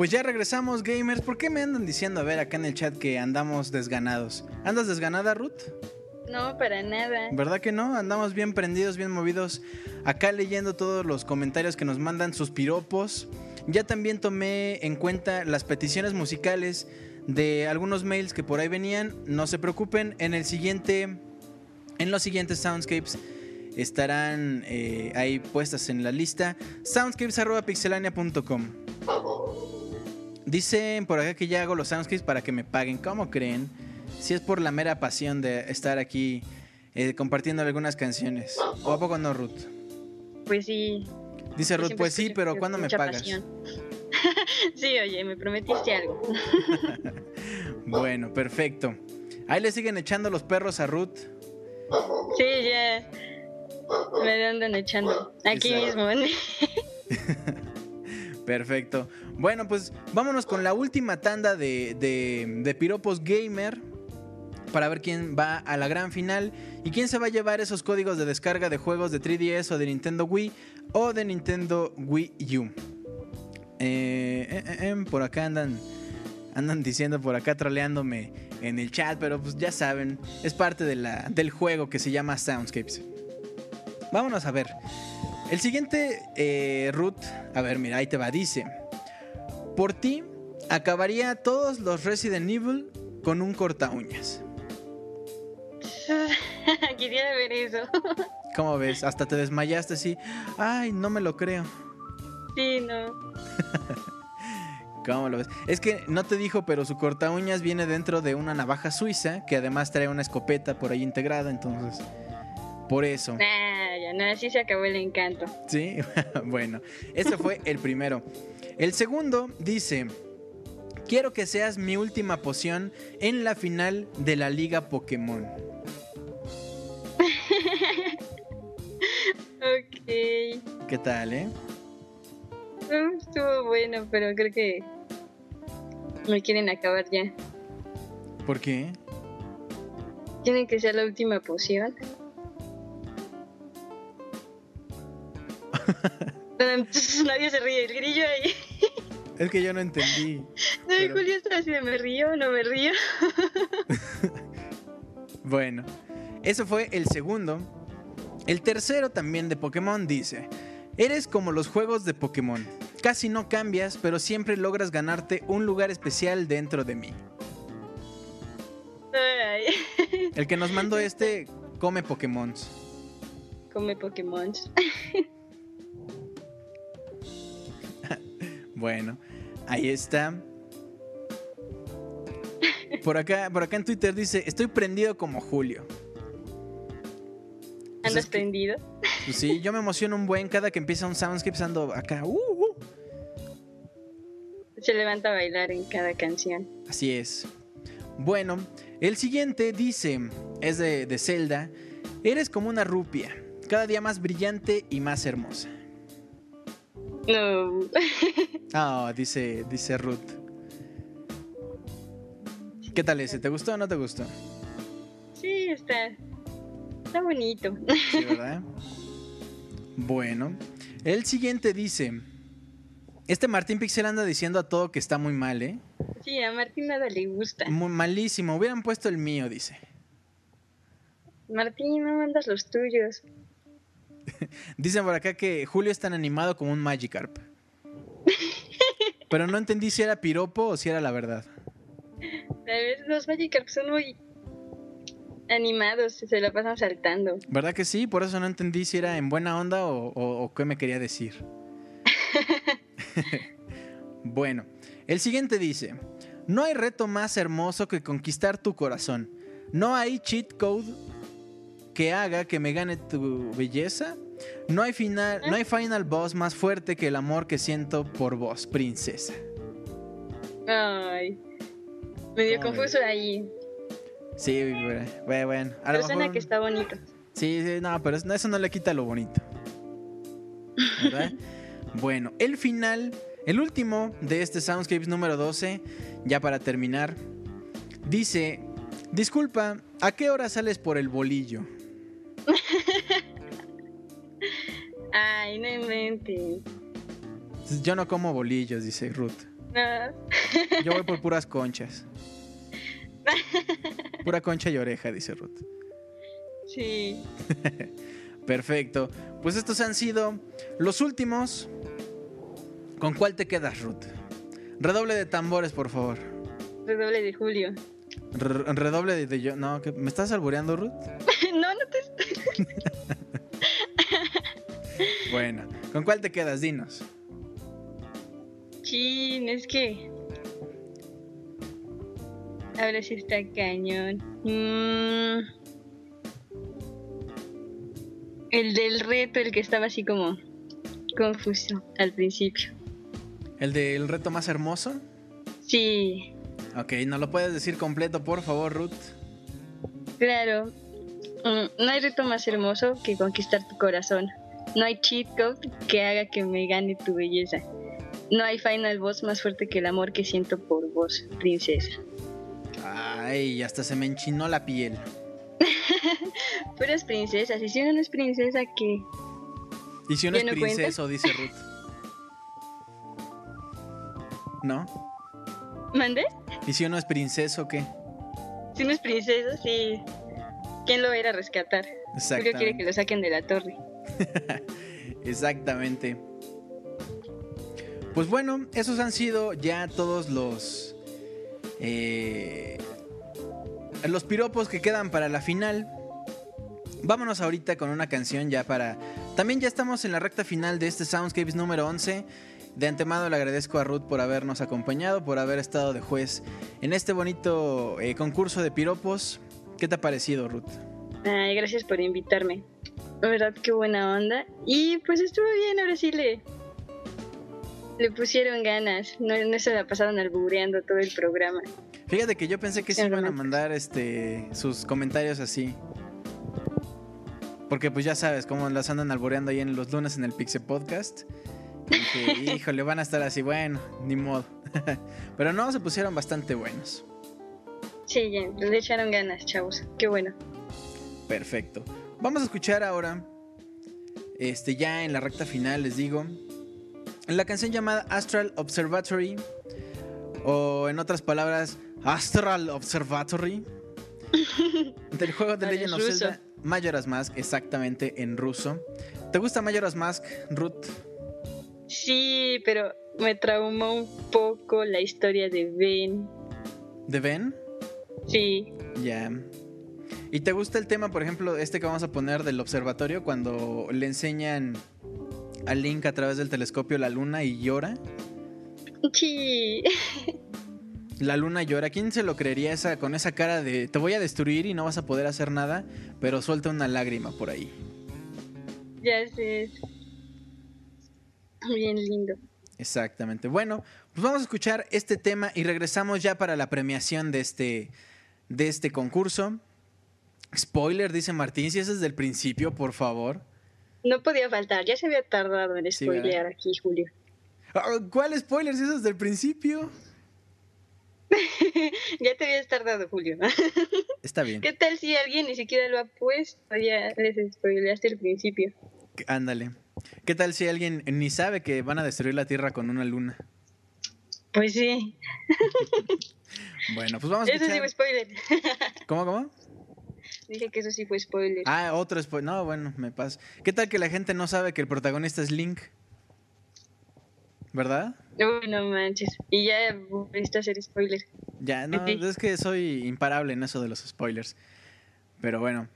Pues ya regresamos, gamers. ¿Por qué me andan diciendo, a ver, acá en el chat que andamos desganados? ¿Andas desganada, Ruth? No, para nada. ¿Verdad que no? Andamos bien prendidos, bien movidos. Acá leyendo todos los comentarios que nos mandan, sus piropos. Ya también tomé en cuenta las peticiones musicales de algunos mails que por ahí venían. No se preocupen, en el siguiente. En los siguientes soundscapes estarán eh, ahí puestas en la lista. Soundscapes.pixelania.com. Dicen por acá que ya hago los soundscapes para que me paguen. ¿Cómo creen? Si es por la mera pasión de estar aquí eh, compartiendo algunas canciones. ¿O a poco no, Ruth? Pues sí. Dice Ruth, pues sí, pero ¿cuándo me pagas? pasión. sí, oye, me prometiste algo. Bueno, perfecto. Ahí le siguen echando los perros a Ruth. Sí, ya. Me andan echando. Aquí Exacto. mismo. Perfecto. Bueno, pues vámonos con la última tanda de, de- piropos gamer. Para ver quién va a la gran final y quién se va a llevar esos códigos de descarga de juegos de 3DS o de Nintendo Wii o de Nintendo Wii U. Eh, eh, eh, eh, por acá andan, andan diciendo por acá troleándome en el chat, pero pues ya saben, es parte de la, del juego que se llama Soundscapes. Vámonos a ver. El siguiente, eh, Ruth, a ver, mira, ahí te va, dice, por ti acabaría todos los Resident Evil con un corta uñas. Quería ver eso. ¿Cómo ves? Hasta te desmayaste así. Ay, no me lo creo. Sí, no. ¿Cómo lo ves? Es que no te dijo, pero su corta uñas viene dentro de una navaja suiza que además trae una escopeta por ahí integrada, entonces. Por eso. Nah, ya no, así se acabó el encanto. Sí, bueno, ese fue el primero. El segundo dice, quiero que seas mi última poción en la final de la liga Pokémon. Ok. ¿Qué tal, eh? Estuvo bueno, pero creo que me quieren acabar ya. ¿Por qué? Tienen que ser la última poción. Nadie se ríe, el grillo ahí. Es que yo no entendí. No, Pero- Julio está así de me río, no me río. Bueno, eso fue el segundo. El tercero también de Pokémon dice, eres como los juegos de Pokémon. Casi no cambias, pero siempre logras ganarte un lugar especial dentro de mí. Ay, El que nos mandó este come Pokémon. come Pokémon. Bueno, ahí está. Por acá, por acá en Twitter dice, estoy prendido como Julio. Pues ¿Andas es que- prendido? Pues sí, yo me emociono un buen cada que empieza un soundscape ando acá. uh, uh. Se levanta a bailar en cada canción. Así es. Bueno, el siguiente dice, es de, de Zelda, eres como una rupia, cada día más brillante y más hermosa. No. Ah, dice, dice Ruth. ¿Qué tal ese? ¿Te gustó o no te gustó? Sí, está. Está bonito. Sí, ¿verdad? Bueno, el siguiente dice, este Martín Pixel anda diciendo a todo que está muy mal, ¿eh? Sí, a Martín nada le gusta. Muy malísimo, hubieran puesto el mío, dice. Martín, no mandas los tuyos. Dicen por acá que Julio es tan animado como un Magikarp. Pero no entendí si era piropo o si era la verdad. A ver, los Magikarp son muy animados, se la pasan saltando. ¿Verdad que sí? Por eso no entendí si era en buena onda o, o- o qué me quería decir. bueno, el siguiente dice, no hay reto más hermoso que conquistar tu corazón. No hay cheat code que haga que me gane tu belleza. No hay final, no hay final boss más fuerte que el amor que siento por vos, princesa. Ay. Medio ¿Cómo confuso ahí. Sí, güey, bueno. A lo Pero suena mejor- que está bonito. Sí, sí, no, pero es- eso no le quita lo bonito. ¿Verdad? bueno, el final, el último de este Soundscapes número 12, ya para terminar, dice, disculpa, ¿a qué hora sales por el bolillo? Ay, no inventes. Yo no como bolillos, dice Ruth. No. Yo voy por puras conchas. Pura concha y oreja, dice Ruth. Sí. Perfecto. Pues estos han sido los últimos. ¿Con cuál te quedas, Ruth? Redoble de tambores, por favor. Redoble de Julio. Re- redoble de, de yo. No, ¿qué- ¿me estás albureando, Ruth? no, no te. Bueno, ¿con cuál te quedas? Dinos. Chin, es que. Ahora sí está cañón. Mm. El del reto, el que estaba así como confuso al principio. ¿El del reto más hermoso? Sí, Ok, ¿no lo puedes decir completo, por favor, Ruth? claro. Mm, no hay reto más hermoso que conquistar tu corazón. No hay cheat code que haga que me gane tu belleza. No hay final boss más fuerte que el amor que siento por vos, princesa. Ay, hasta se me enchinó la piel. Puras princesas, y si uno no es princesa, ¿qué? ¿Y si uno ¿Ya es no cuenta? princeso? Dice Ruth. ¿No? ¿Mande? ¿Y si uno es princeso qué? Si uno es princesa, sí. ¿Quién lo va a ir a rescatar? Julio quiere que lo saquen de la torre. Exactamente. Pues bueno, esos han sido ya todos los. eh, los piropos que quedan para la final. Vámonos ahorita con una canción ya para. También ya estamos en la recta final de este Soundscapes número 11. De antemano le agradezco a Ruth por habernos acompañado, por haber estado de juez en este bonito eh, concurso de piropos. ¿Qué te ha parecido, Ruth? Ay, gracias por invitarme. Verdad, qué buena onda. Y pues estuvo bien, ahora sí le. Le pusieron ganas. No, no se la pasaron albureando todo el programa. Fíjate que yo pensé que se Qué iban a mandar este sus comentarios así. Porque pues ya sabes cómo las andan alboreando ahí en los lunes en el Pixel Podcast. Y dije, híjole, van a estar así, bueno, ni modo. Pero no, se pusieron bastante buenos. Sí, ya, le echaron ganas, chavos. Qué bueno. Perfecto. Vamos a escuchar ahora, este, ya en la recta final, les digo, la canción llamada Astral Observatory, o en otras palabras, Astral Observatory, del juego de Legend of. Zelda Majora's Mask, exactamente en ruso. ¿Te gusta Majora's Mask, Ruth? Sí, pero me traumó un poco la historia de Ben. ¿De Ben? Sí, Ya. ¿Y te gusta el tema, por ejemplo, este que vamos a poner del observatorio, cuando le enseñan a Link a través del telescopio la luna y llora? sí. La luna llora. ¿Quién se lo creería esa, con esa cara de te voy a destruir y no vas a poder hacer nada? Pero suelta una lágrima por ahí. ya sé. Bien lindo. Exactamente. Bueno, pues vamos a escuchar este tema y regresamos ya para la premiación de este, de este concurso. Spoiler, dice Martín, si es del principio, por favor. No podía faltar, ya se había tardado en spoilear aquí, Julio. Ah, ¿Cuál spoiler si es del principio? ya te habías tardado, Julio. Está bien. ¿Qué tal si alguien ni siquiera lo ha puesto? Ya les spoileaste el principio. Ándale. ¿Qué tal si alguien ni sabe que van a destruir la Tierra con una luna? Pues sí, Bueno, pues vamos a eso sí escuchar. fue spoiler. ¿Cómo, cómo? Dije que eso sí fue spoiler. Ah, otro spoiler. No, bueno, me pasa. ¿Qué tal que la gente no sabe que el protagonista es Link? ¿Verdad? No manches. Y ya volviste a hacer spoiler. Ya, no, Sí. es que soy imparable en eso de los spoilers. Pero bueno.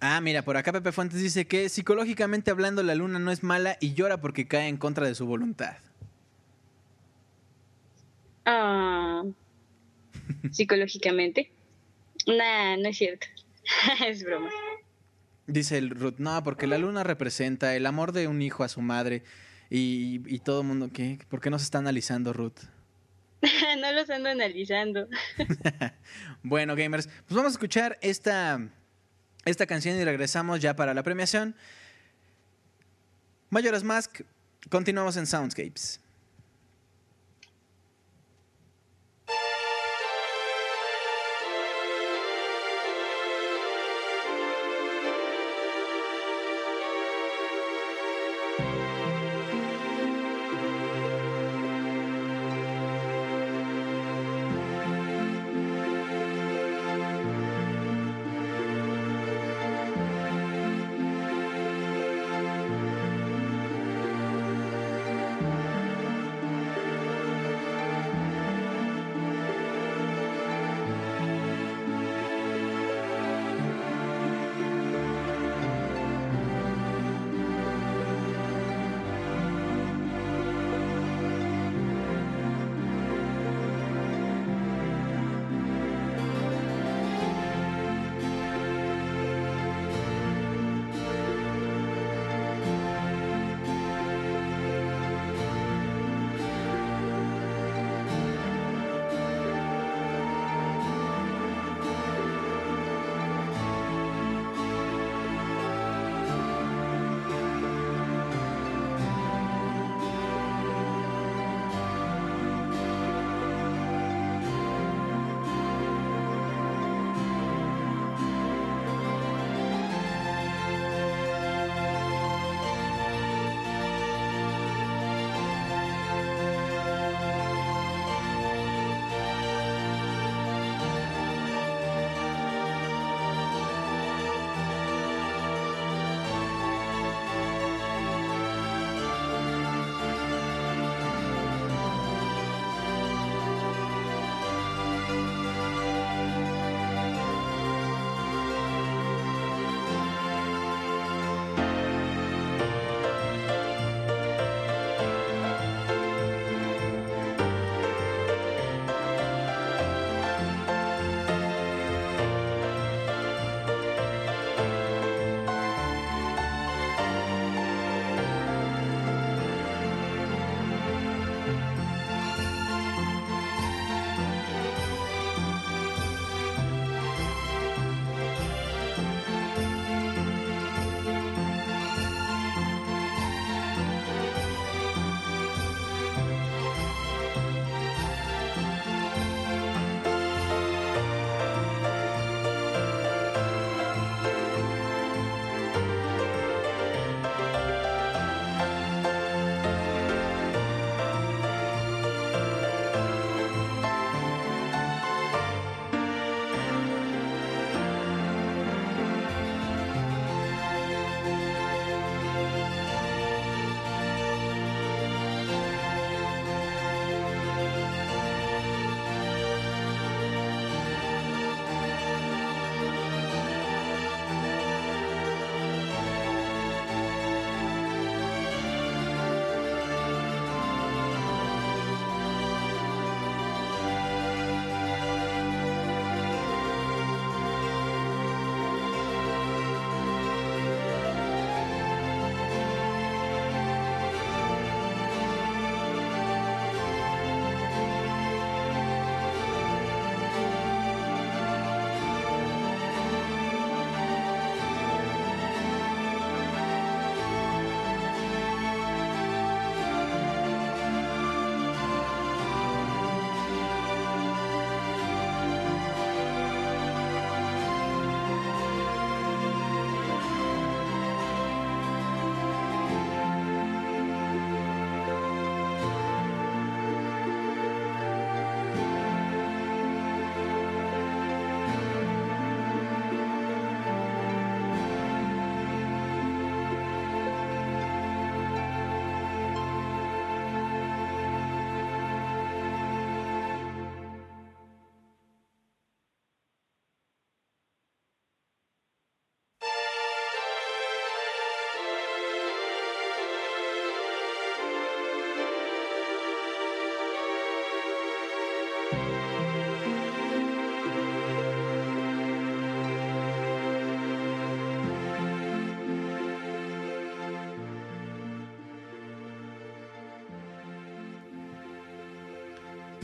Ah, mira, por acá Pepe Fuentes dice que psicológicamente hablando la luna no es mala y llora porque cae en contra de su voluntad. Ah. Psicológicamente. Nah, no es cierto. es broma. Dice el Ruth, no, porque la luna representa el amor de un hijo a su madre y, y todo el mundo, ¿qué? ¿Por qué no se está analizando Ruth? no los ando analizando. Bueno, gamers, pues vamos a escuchar esta, esta canción y regresamos ya para la premiación. Mayoras Mask, continuamos en Soundscapes.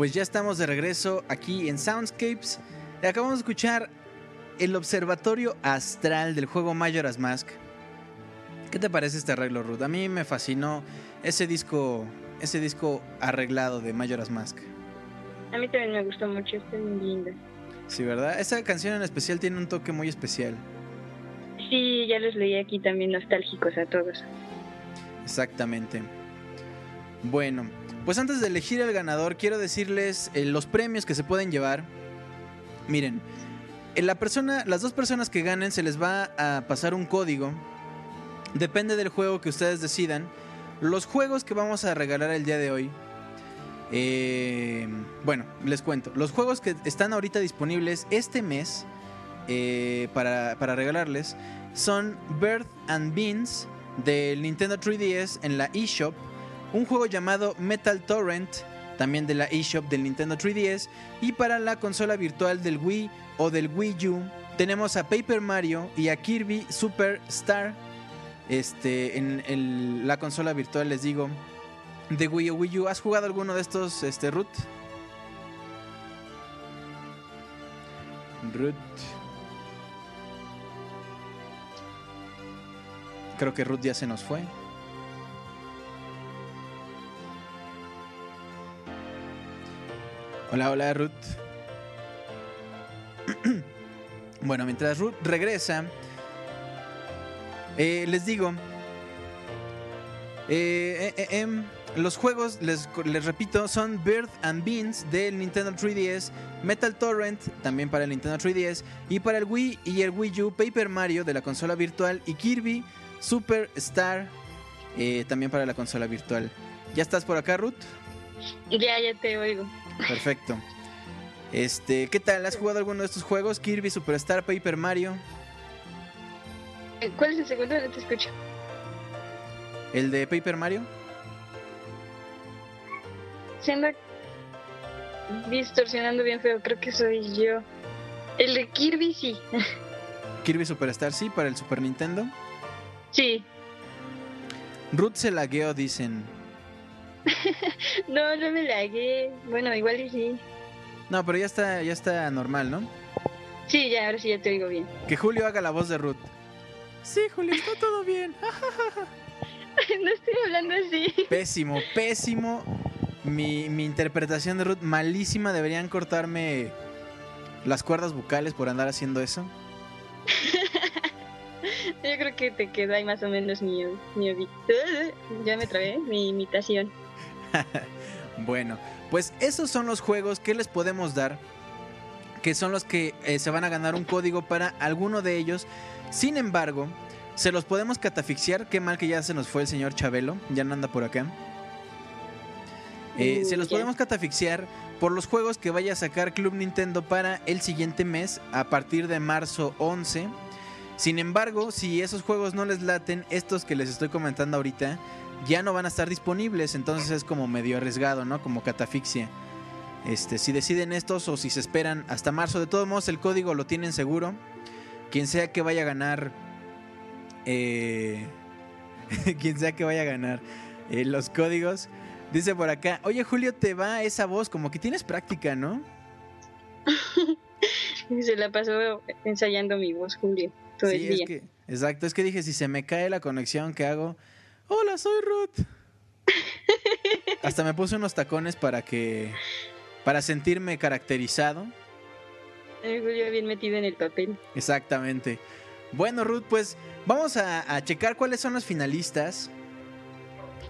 Pues ya estamos de regreso aquí en Soundscapes. Acabamos de escuchar el observatorio astral del juego Majora's Mask. ¿Qué te parece este arreglo, Ruth? A mí me fascinó ese disco, ese disco arreglado de Majora's Mask. A mí también me gustó mucho, está bien linda. Sí, ¿verdad? Esa canción en especial tiene un toque muy especial. Sí, ya los leí aquí también nostálgicos a todos. Exactamente. Bueno, pues antes de elegir el ganador, quiero decirles eh, los premios que se pueden llevar. Miren, en la persona, las dos personas que ganen se les va a pasar un código. Depende del juego que ustedes decidan. Los juegos que vamos a regalar el día de hoy. eh, bueno, les cuento. Los juegos que están ahorita disponibles este mes eh, para, para regalarles son Birth and Beans del Nintendo 3DS en la eShop, un juego llamado Metal Torrent también de la eShop del Nintendo 3DS y para la consola virtual del Wii o del Wii U tenemos a Paper Mario y a Kirby Super Star este, en la consola virtual les digo de Wii o Wii U. ¿Has jugado alguno de estos, este, Ruth? Ruth. Creo que Ruth ya se nos fue. Hola, hola Ruth. bueno, mientras Ruth regresa, eh, les digo, eh, eh, eh, em, los juegos, les, repito, son Bird and Beans del Nintendo 3DS, Metal Torrent, también para el Nintendo 3DS, y para el Wii y el Wii U, Paper Mario de la consola virtual, y Kirby Super Star, eh, también para la consola virtual. ¿Ya estás por acá, Ruth? Ya, ya te oigo. Perfecto. Este, ¿qué tal? ¿Has jugado alguno de estos juegos? Kirby Superstar, Paper Mario, Eh, ¿Cuál es el segundo? No te escucho. el de Paper Mario. Se anda distorsionando bien feo, creo que soy yo. El de Kirby sí. Kirby Superstar, sí, para el Super Nintendo. Sí. Ruth se lagueó, dicen. No, no me lagué. Bueno, igual y sí. No, pero ya está, ya está normal, ¿no? Sí, ya, ahora sí ya te oigo bien. Que Julio haga la voz de Ruth. Sí, Julio, está todo bien. no estoy hablando así. Pésimo, pésimo. Mi, mi interpretación de Ruth, malísima. Deberían cortarme las cuerdas vocales por andar haciendo eso. Yo creo que te quedó ahí más o menos mi, mi Ya me trabé, mi imitación. Bueno, pues esos son los juegos que les podemos dar. Que son los que eh, se van a ganar un código para alguno de ellos. Sin embargo, se los podemos catafixiar. Qué mal que ya se nos fue el señor Chabelo. Ya no anda por acá. Eh, se los ya. podemos catafixiar por los juegos que vaya a sacar Club Nintendo para el siguiente mes, a partir de marzo 11. Sin embargo, si esos juegos no les laten, estos que les estoy comentando ahorita, ya no van a estar disponibles, entonces es como medio arriesgado, ¿no? Como catafixia. Este, si deciden estos o si se esperan hasta marzo, de todos modos el código lo tienen seguro. Quien sea que vaya a ganar, eh, quien sea que vaya a ganar eh, los códigos, dice por acá, oye Julio, te va esa voz, como que tienes práctica, ¿no? Se la pasó ensayando mi voz, Julio, todo sí, el día. es que, exacto, es que dije, si se me cae la conexión, ¿qué hago? Hola, soy Ruth. Hasta me puse unos tacones para que, para sentirme caracterizado. Julio bien metido en el papel. Exactamente. Bueno, Ruth, pues vamos a, a checar cuáles son los finalistas.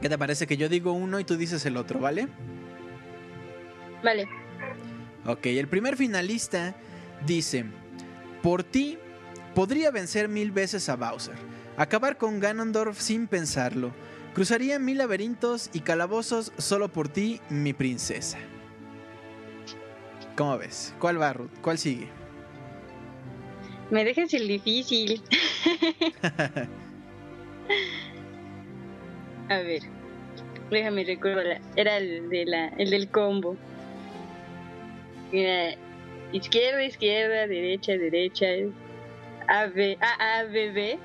¿Qué te parece que yo digo uno y tú dices el otro, vale? Vale. Ok, el primer finalista dice, por ti podría vencer mil veces a Bowser, acabar con Ganondorf sin pensarlo, cruzaría mil laberintos y calabozos solo por ti, mi princesa. ¿Cómo ves? ¿Cuál va, Ruth? ¿Cuál sigue? Me dejas el difícil. A ver. Déjame recordar. Era el, de la, el del combo. Era izquierda, izquierda, derecha, derecha. A, B, A, A, B, B.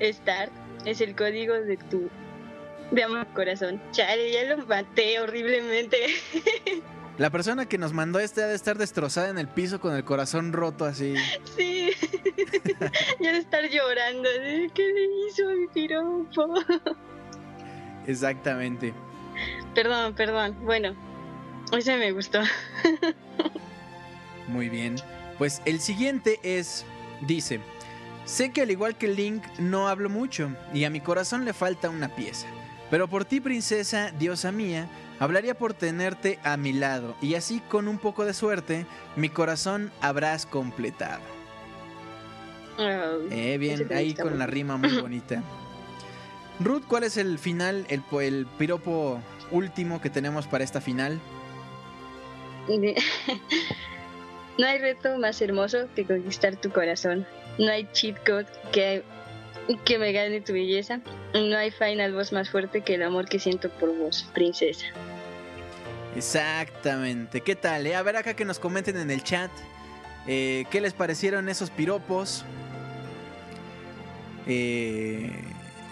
Start es el código de tu De amor corazón. Chale, ya lo maté horriblemente. La persona que nos mandó este ha de estar destrozada en el piso con el corazón roto así. Sí. ya de estar llorando. ¿Qué le hizo mi piropo? Exactamente. Perdón, perdón. Bueno, ese me gustó. Muy bien. Pues el siguiente es, dice, sé que al igual que Link no hablo mucho y a mi corazón le falta una pieza. Pero por ti, princesa, diosa mía, hablaría por tenerte a mi lado y así con un poco de suerte mi corazón habrás completado. Ah, Eh, bien, ahí con la rima muy bonita. Ruth, ¿cuál es el final, el, el piropo último que tenemos para esta final? No hay reto más hermoso que conquistar tu corazón. No hay cheat code que, que me gane tu belleza. No hay final boss más fuerte que el amor que siento por vos, princesa. Exactamente. ¿Qué tal? eh? A ver acá que nos comenten en el chat. eh, ¿Qué les parecieron esos piropos? Eh,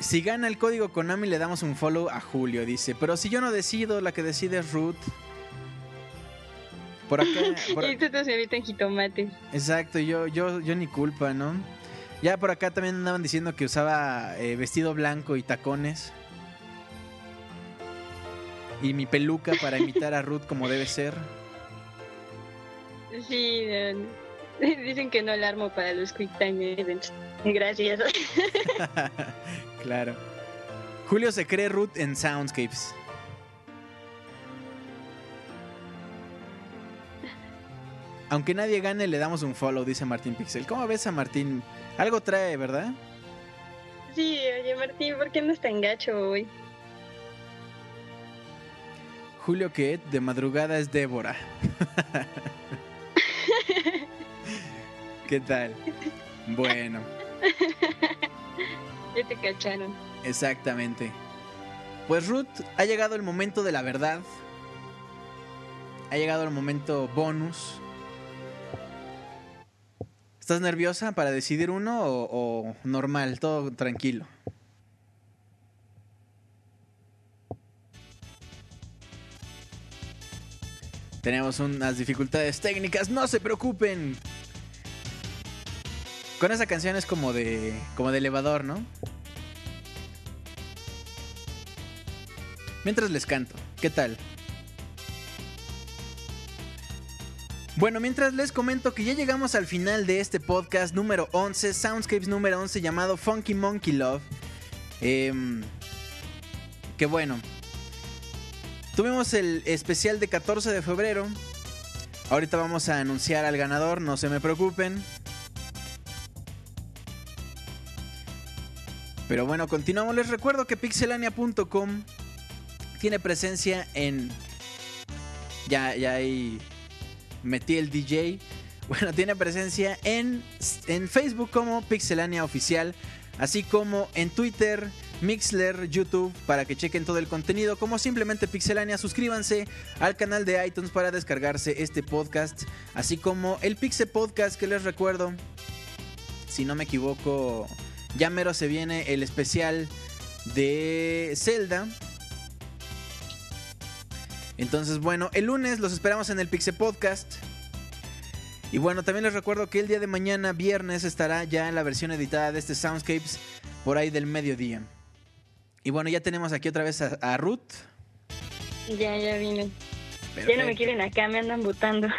si gana el código Konami le damos un follow a Julio, dice. Pero si yo no decido, la que decide es Ruth. Por acá. por- Y te en jitomate. Exacto, yo, yo, yo ni culpa, ¿no? Ya por acá también andaban diciendo que usaba eh, vestido blanco y tacones. Y mi peluca para imitar a Ruth como debe ser. Sí, dicen que no la armo para los Quick Time Events. Gracias. claro. Julio se cree Ruth en Soundscapes. Aunque nadie gane, le damos un follow, dice Martín Pixel. ¿Cómo ves a Martín? Algo trae, ¿verdad? Sí, oye Martín, ¿por qué no es tan gacho hoy? Julio que de madrugada es Débora. ¿Qué tal? Bueno, Ya te cacharon. exactamente. Pues Ruth, ha llegado el momento de la verdad. Ha llegado el momento bonus. ¿Estás nerviosa para decidir uno o, normal, todo tranquilo? Tenemos unas dificultades técnicas, no se preocupen. Con esa canción es como de como de elevador, ¿no? Mientras les canto, ¿qué tal? Bueno, mientras les comento que ya llegamos al final de este podcast número 11, Soundscapes número 11 llamado Funky Monkey Love. Em, que bueno, tuvimos el especial de 14 de febrero. Ahorita vamos a anunciar al ganador, no se me preocupen. Pero bueno, continuamos. Les recuerdo que pixelania.com tiene presencia en... Ya, ya ahí metí el DJ. Bueno, tiene presencia en, en Facebook como Pixelania Oficial, así como en Twitter, Mixler, YouTube, para que chequen todo el contenido, como simplemente Pixelania. Suscríbanse al canal de iTunes para descargarse este podcast, así como el Pixel Podcast que les recuerdo, si no me equivoco, ya mero se viene el especial de Zelda. Entonces, bueno, el lunes los esperamos en el Pixel Podcast. Y bueno, también les recuerdo que el día de mañana, viernes, estará ya en la versión editada de este Soundscapes por ahí del mediodía. Y bueno, ya tenemos aquí otra vez a, a Ruth. Ya, ya vine. Ya no me quieren acá, me andan botando.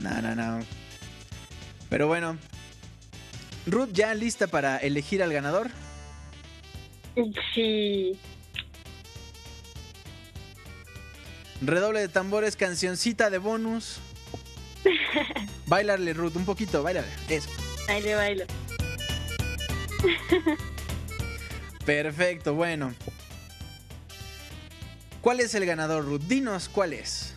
No, no, no. Pero bueno, Ruth ya lista para elegir al ganador. Sí. Redoble de tambores, cancioncita de bonus. Bailarle, Ruth, un poquito, bailale. Eso. Ahí le bailo. Perfecto, bueno. ¿Cuál es el ganador, Ruth? Dinos cuál es.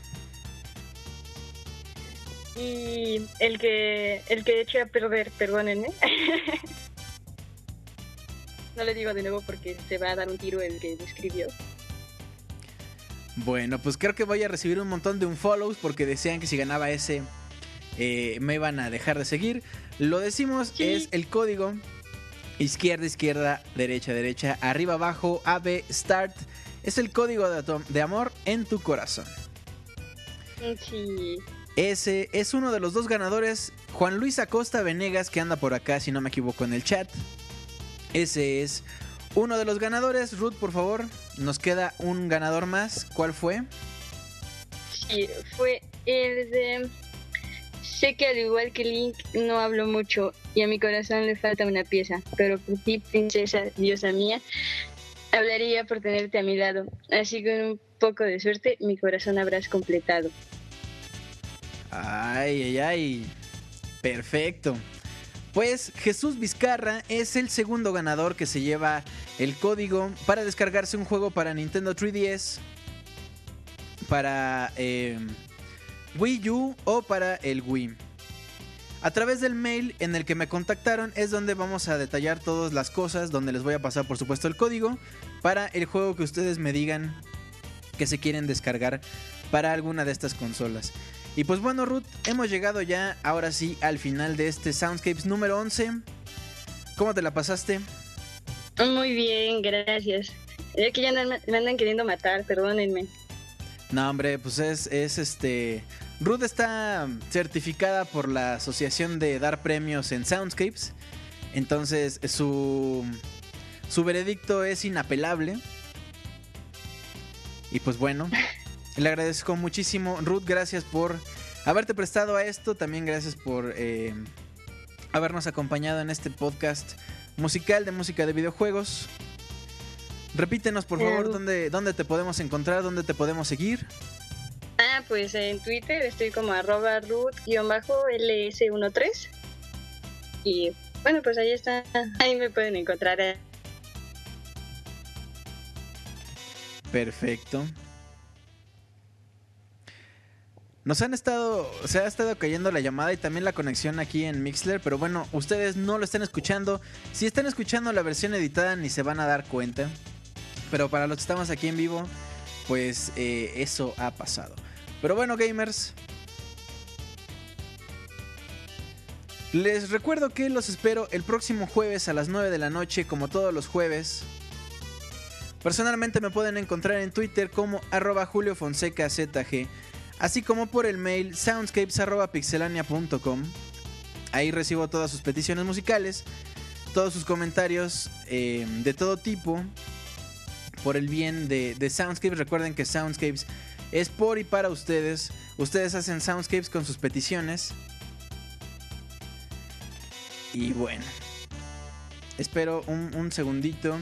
Y el que el que eché a perder, perdónenme. no le digo de nuevo porque se va a dar un tiro el que lo escribió. Bueno, pues creo que voy a recibir un montón de unfollows porque decían que si ganaba ese eh, me iban a dejar de seguir. Lo decimos, Sí. es el código Izquierda, izquierda, derecha, derecha, arriba, abajo, AB, start. Es el código de, de amor en tu corazón. Sí. Ese es uno de los dos ganadores, Juan Luis Acosta Venegas, que anda por acá, si no me equivoco, en el chat. Ese es uno de los ganadores. Ruth, por favor, nos queda un ganador más. ¿Cuál fue? Sí, fue el de... Sé que al igual que Link no hablo mucho y a mi corazón le falta una pieza, pero por ti, princesa, diosa mía, hablaría por tenerte a mi lado. Así que con un poco de suerte mi corazón habrás completado. Ay, ay, ay. Perfecto. Pues Jesús Vizcarra es el segundo ganador que se lleva el código para descargarse un juego para Nintendo 3DS, para eh, Wii U o para el Wii. A través del mail en el que me contactaron es donde vamos a detallar todas las cosas, donde les voy a pasar por supuesto el código para el juego que ustedes me digan que se quieren descargar para alguna de estas consolas. Y pues bueno, Ruth, hemos llegado ya ahora sí al final de este Soundscapes número 11. ¿Cómo te la pasaste? Muy bien, gracias. Es que ya me andan queriendo matar, perdónenme. No, hombre, pues es, es este. Ruth está certificada por la Asociación de Dar Premios en Soundscapes. Entonces, su. Su veredicto es inapelable. Y pues bueno, le agradezco muchísimo. Ruth, gracias por haberte prestado a esto. También gracias por eh, habernos acompañado en este podcast musical de música de videojuegos. Repítenos, por favor, dónde, dónde te podemos encontrar, dónde te podemos seguir. Ah, pues en Twitter estoy como arroba root-ls13. Y bueno, pues ahí está. Ahí me pueden encontrar. Perfecto. Nos han estado, se ha estado cayendo la llamada y también la conexión aquí en Mixler, pero bueno, ustedes no lo están escuchando. Si están escuchando la versión editada ni se van a dar cuenta. Pero para los que estamos aquí en vivo, pues eh, eso ha pasado. Pero bueno, gamers. Les recuerdo que los espero el próximo jueves a las 9 de la noche, como todos los jueves. Personalmente me pueden encontrar en Twitter como arroba Julio Fonseca ZG, así como por el mail soundscapes.pixelania.com. Ahí recibo todas sus peticiones musicales, todos sus comentarios eh, de todo tipo, por el bien de, Soundscapes. Recuerden que Soundscapes es por y para ustedes. Ustedes hacen Soundscapes con sus peticiones. Y bueno, espero un, un segundito.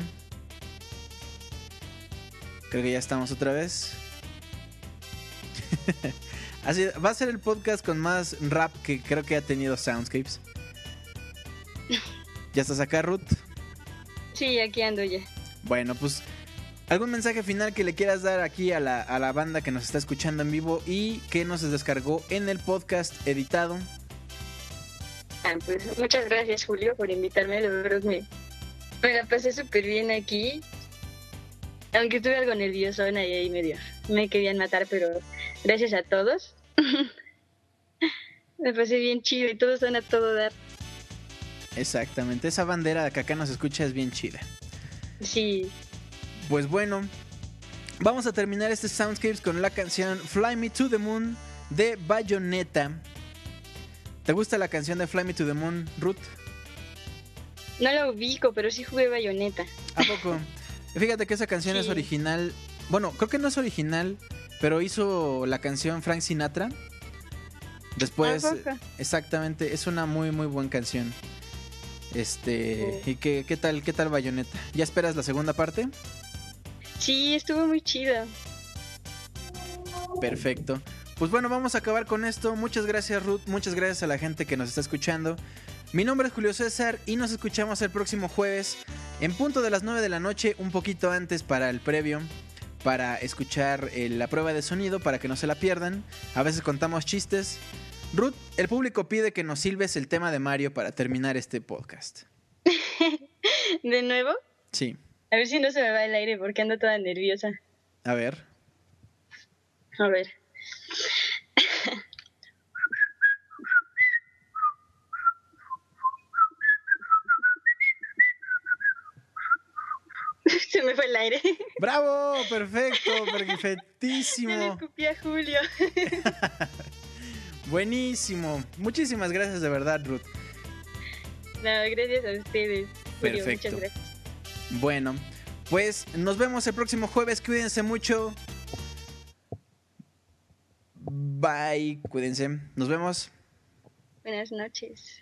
Creo que ya estamos otra vez. Así va a ser el podcast con más rap que creo que ha tenido Soundscapes. ¿Ya estás acá, Ruth? Sí, aquí ando ya. Bueno, pues algún mensaje final que le quieras dar aquí a la, a la banda que nos está escuchando en vivo y que nos descargó en el podcast editado. Ah, pues muchas gracias, Julio, por invitarme. La verdad me, me la pasé súper bien aquí. Aunque estuve algo nerviosa y ahí medio me querían matar, pero gracias a todos. me pasé bien chido y todos van a todo dar. Exactamente, esa bandera que acá nos escucha es bien chida. Sí, Pues bueno, vamos a terminar este Soundscapes con la canción Fly Me to the Moon de Bayonetta. ¿Te gusta la canción de Fly Me to the Moon, Ruth? no la ubico, pero sí jugué bayoneta. ¿A poco? Fíjate que esa canción es original. Bueno, creo que no es original, pero hizo la canción Frank Sinatra. Después, ¿A poco? exactamente, es una muy muy buena canción. Este, Sí. ¿y qué, qué tal, qué tal Bayonetta? ¿Ya esperas la segunda parte? Sí, estuvo muy chida. Perfecto. Pues bueno, vamos a acabar con esto. Muchas gracias Ruth, muchas gracias a la gente que nos está escuchando. Mi nombre es Julio César y nos escuchamos el próximo jueves en punto de las 9 de la noche, un poquito antes para el previo, para escuchar eh, la prueba de sonido, para que no se la pierdan. A veces contamos chistes. Ruth, el público pide que nos silbes el tema de Mario para terminar este podcast. De nuevo, Sí, a ver si no se me va el aire porque ando toda nerviosa. a ver. A ver. se me fue el aire. ¡Bravo! Perfecto, perfectísimo. escupí a Julio. Buenísimo. Muchísimas gracias de verdad, Ruth. No, gracias a ustedes. Julio, Perfecto. muchas gracias. Bueno, pues nos vemos el próximo jueves. Cuídense mucho. Bye. Cuídense. Nos vemos. Buenas noches.